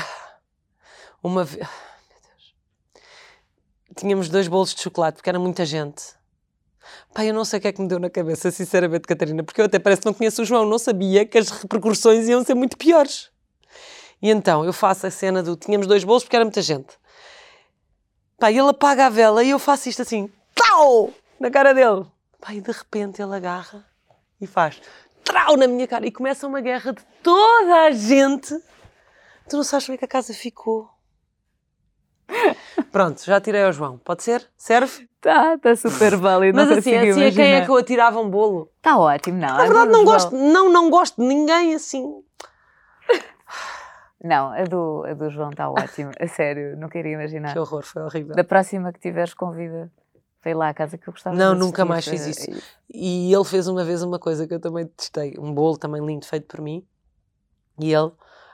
Speaker 2: uma vez. Tínhamos dois bolos de chocolate, porque era muita gente. Pai, eu não sei o que é que me deu na cabeça, sinceramente, Catarina, porque eu até parece que não conheço o João, não sabia que as repercussões iam ser muito piores. E então, eu faço a cena do. Tínhamos dois bolos porque era muita gente. Pai, ele apaga a vela e eu faço isto assim, trau! Na cara dele. Pai, de repente ele agarra e faz trau na minha cara e começa uma guerra de toda a gente. Tu não sabes como é que a casa ficou. Pronto, já tirei ao João. Pode ser? Serve?
Speaker 1: Tá, tá super válido.
Speaker 2: Mas assim, assim a quem é que eu atirava um bolo?
Speaker 1: Tá ótimo, não.
Speaker 2: Na verdade, não gosto, não, não gosto de ninguém assim.
Speaker 1: Não, a do, a do João está ótimo. A sério, não queria imaginar.
Speaker 2: Que horror, foi horrível.
Speaker 1: Da próxima que tiveres convida, vem lá à casa que eu gostava
Speaker 2: Não, nunca mais fiz isso. E ele fez uma vez uma coisa que eu também testei, um bolo também lindo feito por mim. E ele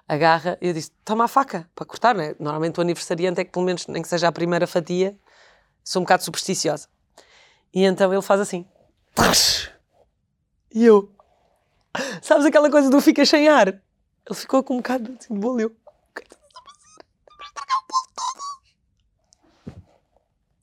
Speaker 2: agarra eu disse: toma a faca para cortar, né? Normalmente o aniversariante é que pelo menos, nem que seja a primeira fatia, sou um bocado supersticiosa. E então ele faz assim. Tash! E eu. Sabes aquela coisa do fica sem ar? Ele ficou com um bocado assim de bolo. Eu. "O que que tu estás a fazer? Para estragar o bolo todo.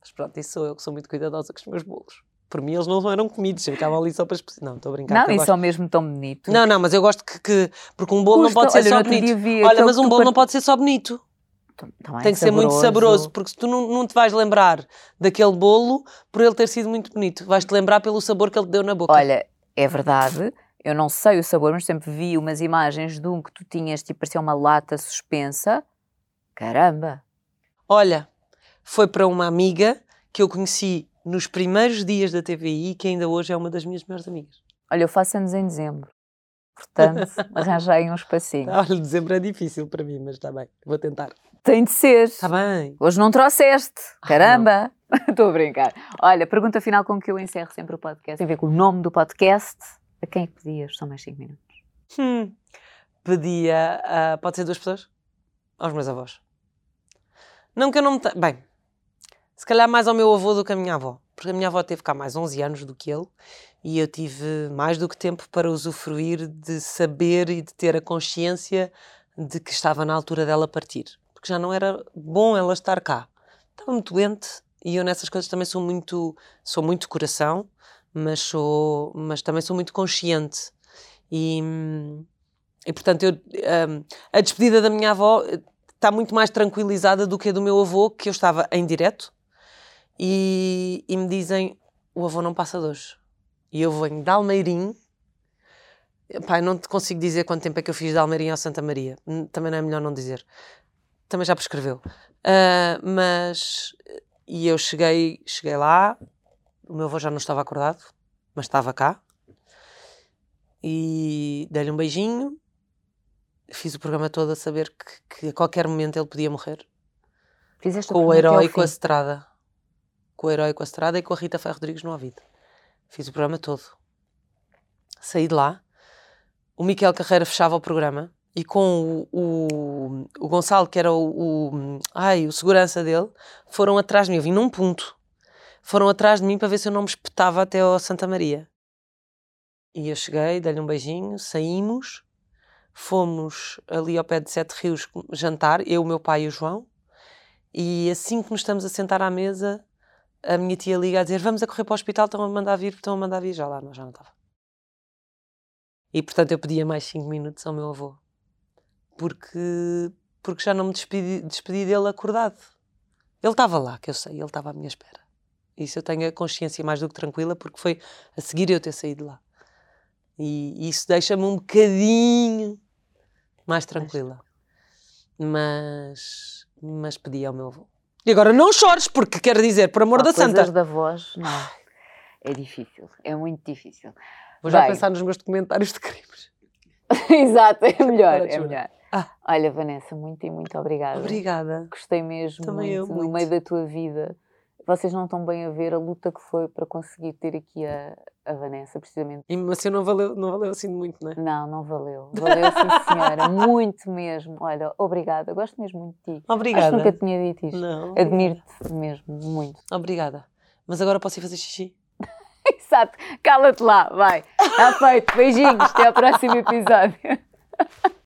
Speaker 2: Mas pronto, isso sou eu que sou muito cuidadosa com os meus bolos. Por mim, eles não eram comidos, ficavam ali só para. Não, estou a brincar.
Speaker 1: Não, e
Speaker 2: gosto.
Speaker 1: são mesmo tão bonitos.
Speaker 2: Não, não, mas eu gosto que. que- porque um bolo não pode ser
Speaker 1: olha,
Speaker 2: só bonito.
Speaker 1: vi
Speaker 2: Olha, mas um bolo não
Speaker 1: par-
Speaker 2: pode ser só bonito.
Speaker 1: Tam- também
Speaker 2: Tem que ser muito saboroso, porque se tu não, não te vais lembrar daquele bolo por ele ter sido muito bonito, vais-te lembrar pelo sabor que ele te deu na boca.
Speaker 1: Olha, é verdade. Eu não sei o sabor, mas sempre vi umas imagens de um que tu tinhas, tipo, parecia uma lata suspensa. Caramba!
Speaker 2: Olha, foi para uma amiga que eu conheci nos primeiros dias da TVI, que ainda hoje é uma das minhas melhores amigas.
Speaker 1: Olha, eu faço anos em dezembro. Portanto, arranjei um espacinho.
Speaker 2: Olha, dezembro é difícil para mim, mas está bem, vou tentar.
Speaker 1: Tem de ser.
Speaker 2: Está bem.
Speaker 1: Hoje não trouxeste.
Speaker 2: Ah,
Speaker 1: Caramba! Estou a brincar. Olha, pergunta final com que eu encerro sempre o podcast. Tem a ver com o nome do podcast. A quem é que pedias? São mais 5 minutos.
Speaker 2: Hum. Pedia, a- pode ser duas pessoas? Aos meus avós. Não que eu não me... Bem, se calhar mais ao meu avô do que à minha avó. Porque a minha avó teve cá mais 11 anos do que ele e eu tive mais do que tempo para usufruir de saber e de ter a consciência de que estava na altura dela partir. Porque já não era bom ela estar cá. Estava muito doente e eu nessas coisas também sou muito, sou muito coração, mas, sou, mas também sou muito consciente. E, e portanto, eu, hum, a despedida da minha avó eh, está muito mais tranquilizada do que a do meu avô, que eu estava em direto, e, e me dizem: o avô não passa de hoje. E eu venho de Almeirim. Pai, não te consigo dizer quanto tempo é que eu fiz de Almeirim ao Santa Maria. Também não é melhor não dizer. Também já prescreveu. Ah, mas. E eu cheguei, cheguei lá, o meu avô já não estava acordado, mas estava cá. E dei-lhe um beijinho. Fiz o programa todo a saber que, que a qualquer momento ele podia morrer.
Speaker 1: Fizeste
Speaker 2: Com o
Speaker 1: ao
Speaker 2: herói e com a. Estrada. Com o herói com a Estrada e com a Rita Ferro Rodrigues no ouvido. Fiz o programa todo. Saí de lá. O Miquel Carreira fechava o programa e com o, o, o Gonçalo, que era o, o, ai, o segurança dele, foram atrás de mim. Eu vim num ponto. Foram atrás de mim para ver se eu não me espetava até ao Santa Maria. E eu cheguei, dei-lhe um beijinho, saímos, fomos ali ao pé de Sete Rios jantar, eu, o meu pai e o João. E assim que nos estamos a sentar à mesa, a minha tia liga a dizer: Vamos a correr para o hospital, estão a mandar vir, estão a mandar vir. Já lá, não, já não estava. E portanto eu pedia mais 5 minutos ao meu avô, porque, porque já não me despedi, despedi dele acordado. Ele estava lá, que eu sei, ele estava à minha espera. Isso eu tenho a consciência mais do que tranquila, porque foi a seguir eu ter saído lá. E isso deixa-me um bocadinho mais tranquila. Mas, mas pedi ao meu avô. E agora não chores, porque quer dizer, por amor
Speaker 1: Há
Speaker 2: da santa.
Speaker 1: da voz, não. É difícil, é muito difícil.
Speaker 2: Vou já
Speaker 1: Bem.
Speaker 2: pensar nos meus documentários de crimes.
Speaker 1: Exato, é melhor, é melhor.
Speaker 2: Ah.
Speaker 1: Olha, Vanessa, muito e muito obrigada.
Speaker 2: Obrigada.
Speaker 1: Gostei mesmo
Speaker 2: Também eu
Speaker 1: muito, no
Speaker 2: muito.
Speaker 1: meio da tua vida. Vocês não estão bem a ver a luta que foi para conseguir ter aqui a, a Vanessa, precisamente.
Speaker 2: E mesmo assim não valeu, não valeu assim muito, não é?
Speaker 1: Não, não valeu. Valeu, sim, senhora. muito mesmo. Olha, obrigada. Gosto mesmo muito de ti. Acho
Speaker 2: Obrigada.
Speaker 1: que nunca tinha dito isto.
Speaker 2: Não.
Speaker 1: Admiro-te mesmo, muito.
Speaker 2: Obrigada. Mas agora posso ir fazer xixi?
Speaker 1: Exato. Cala-te lá, vai. Está feito. Beijinhos. Até ao próximo episódio.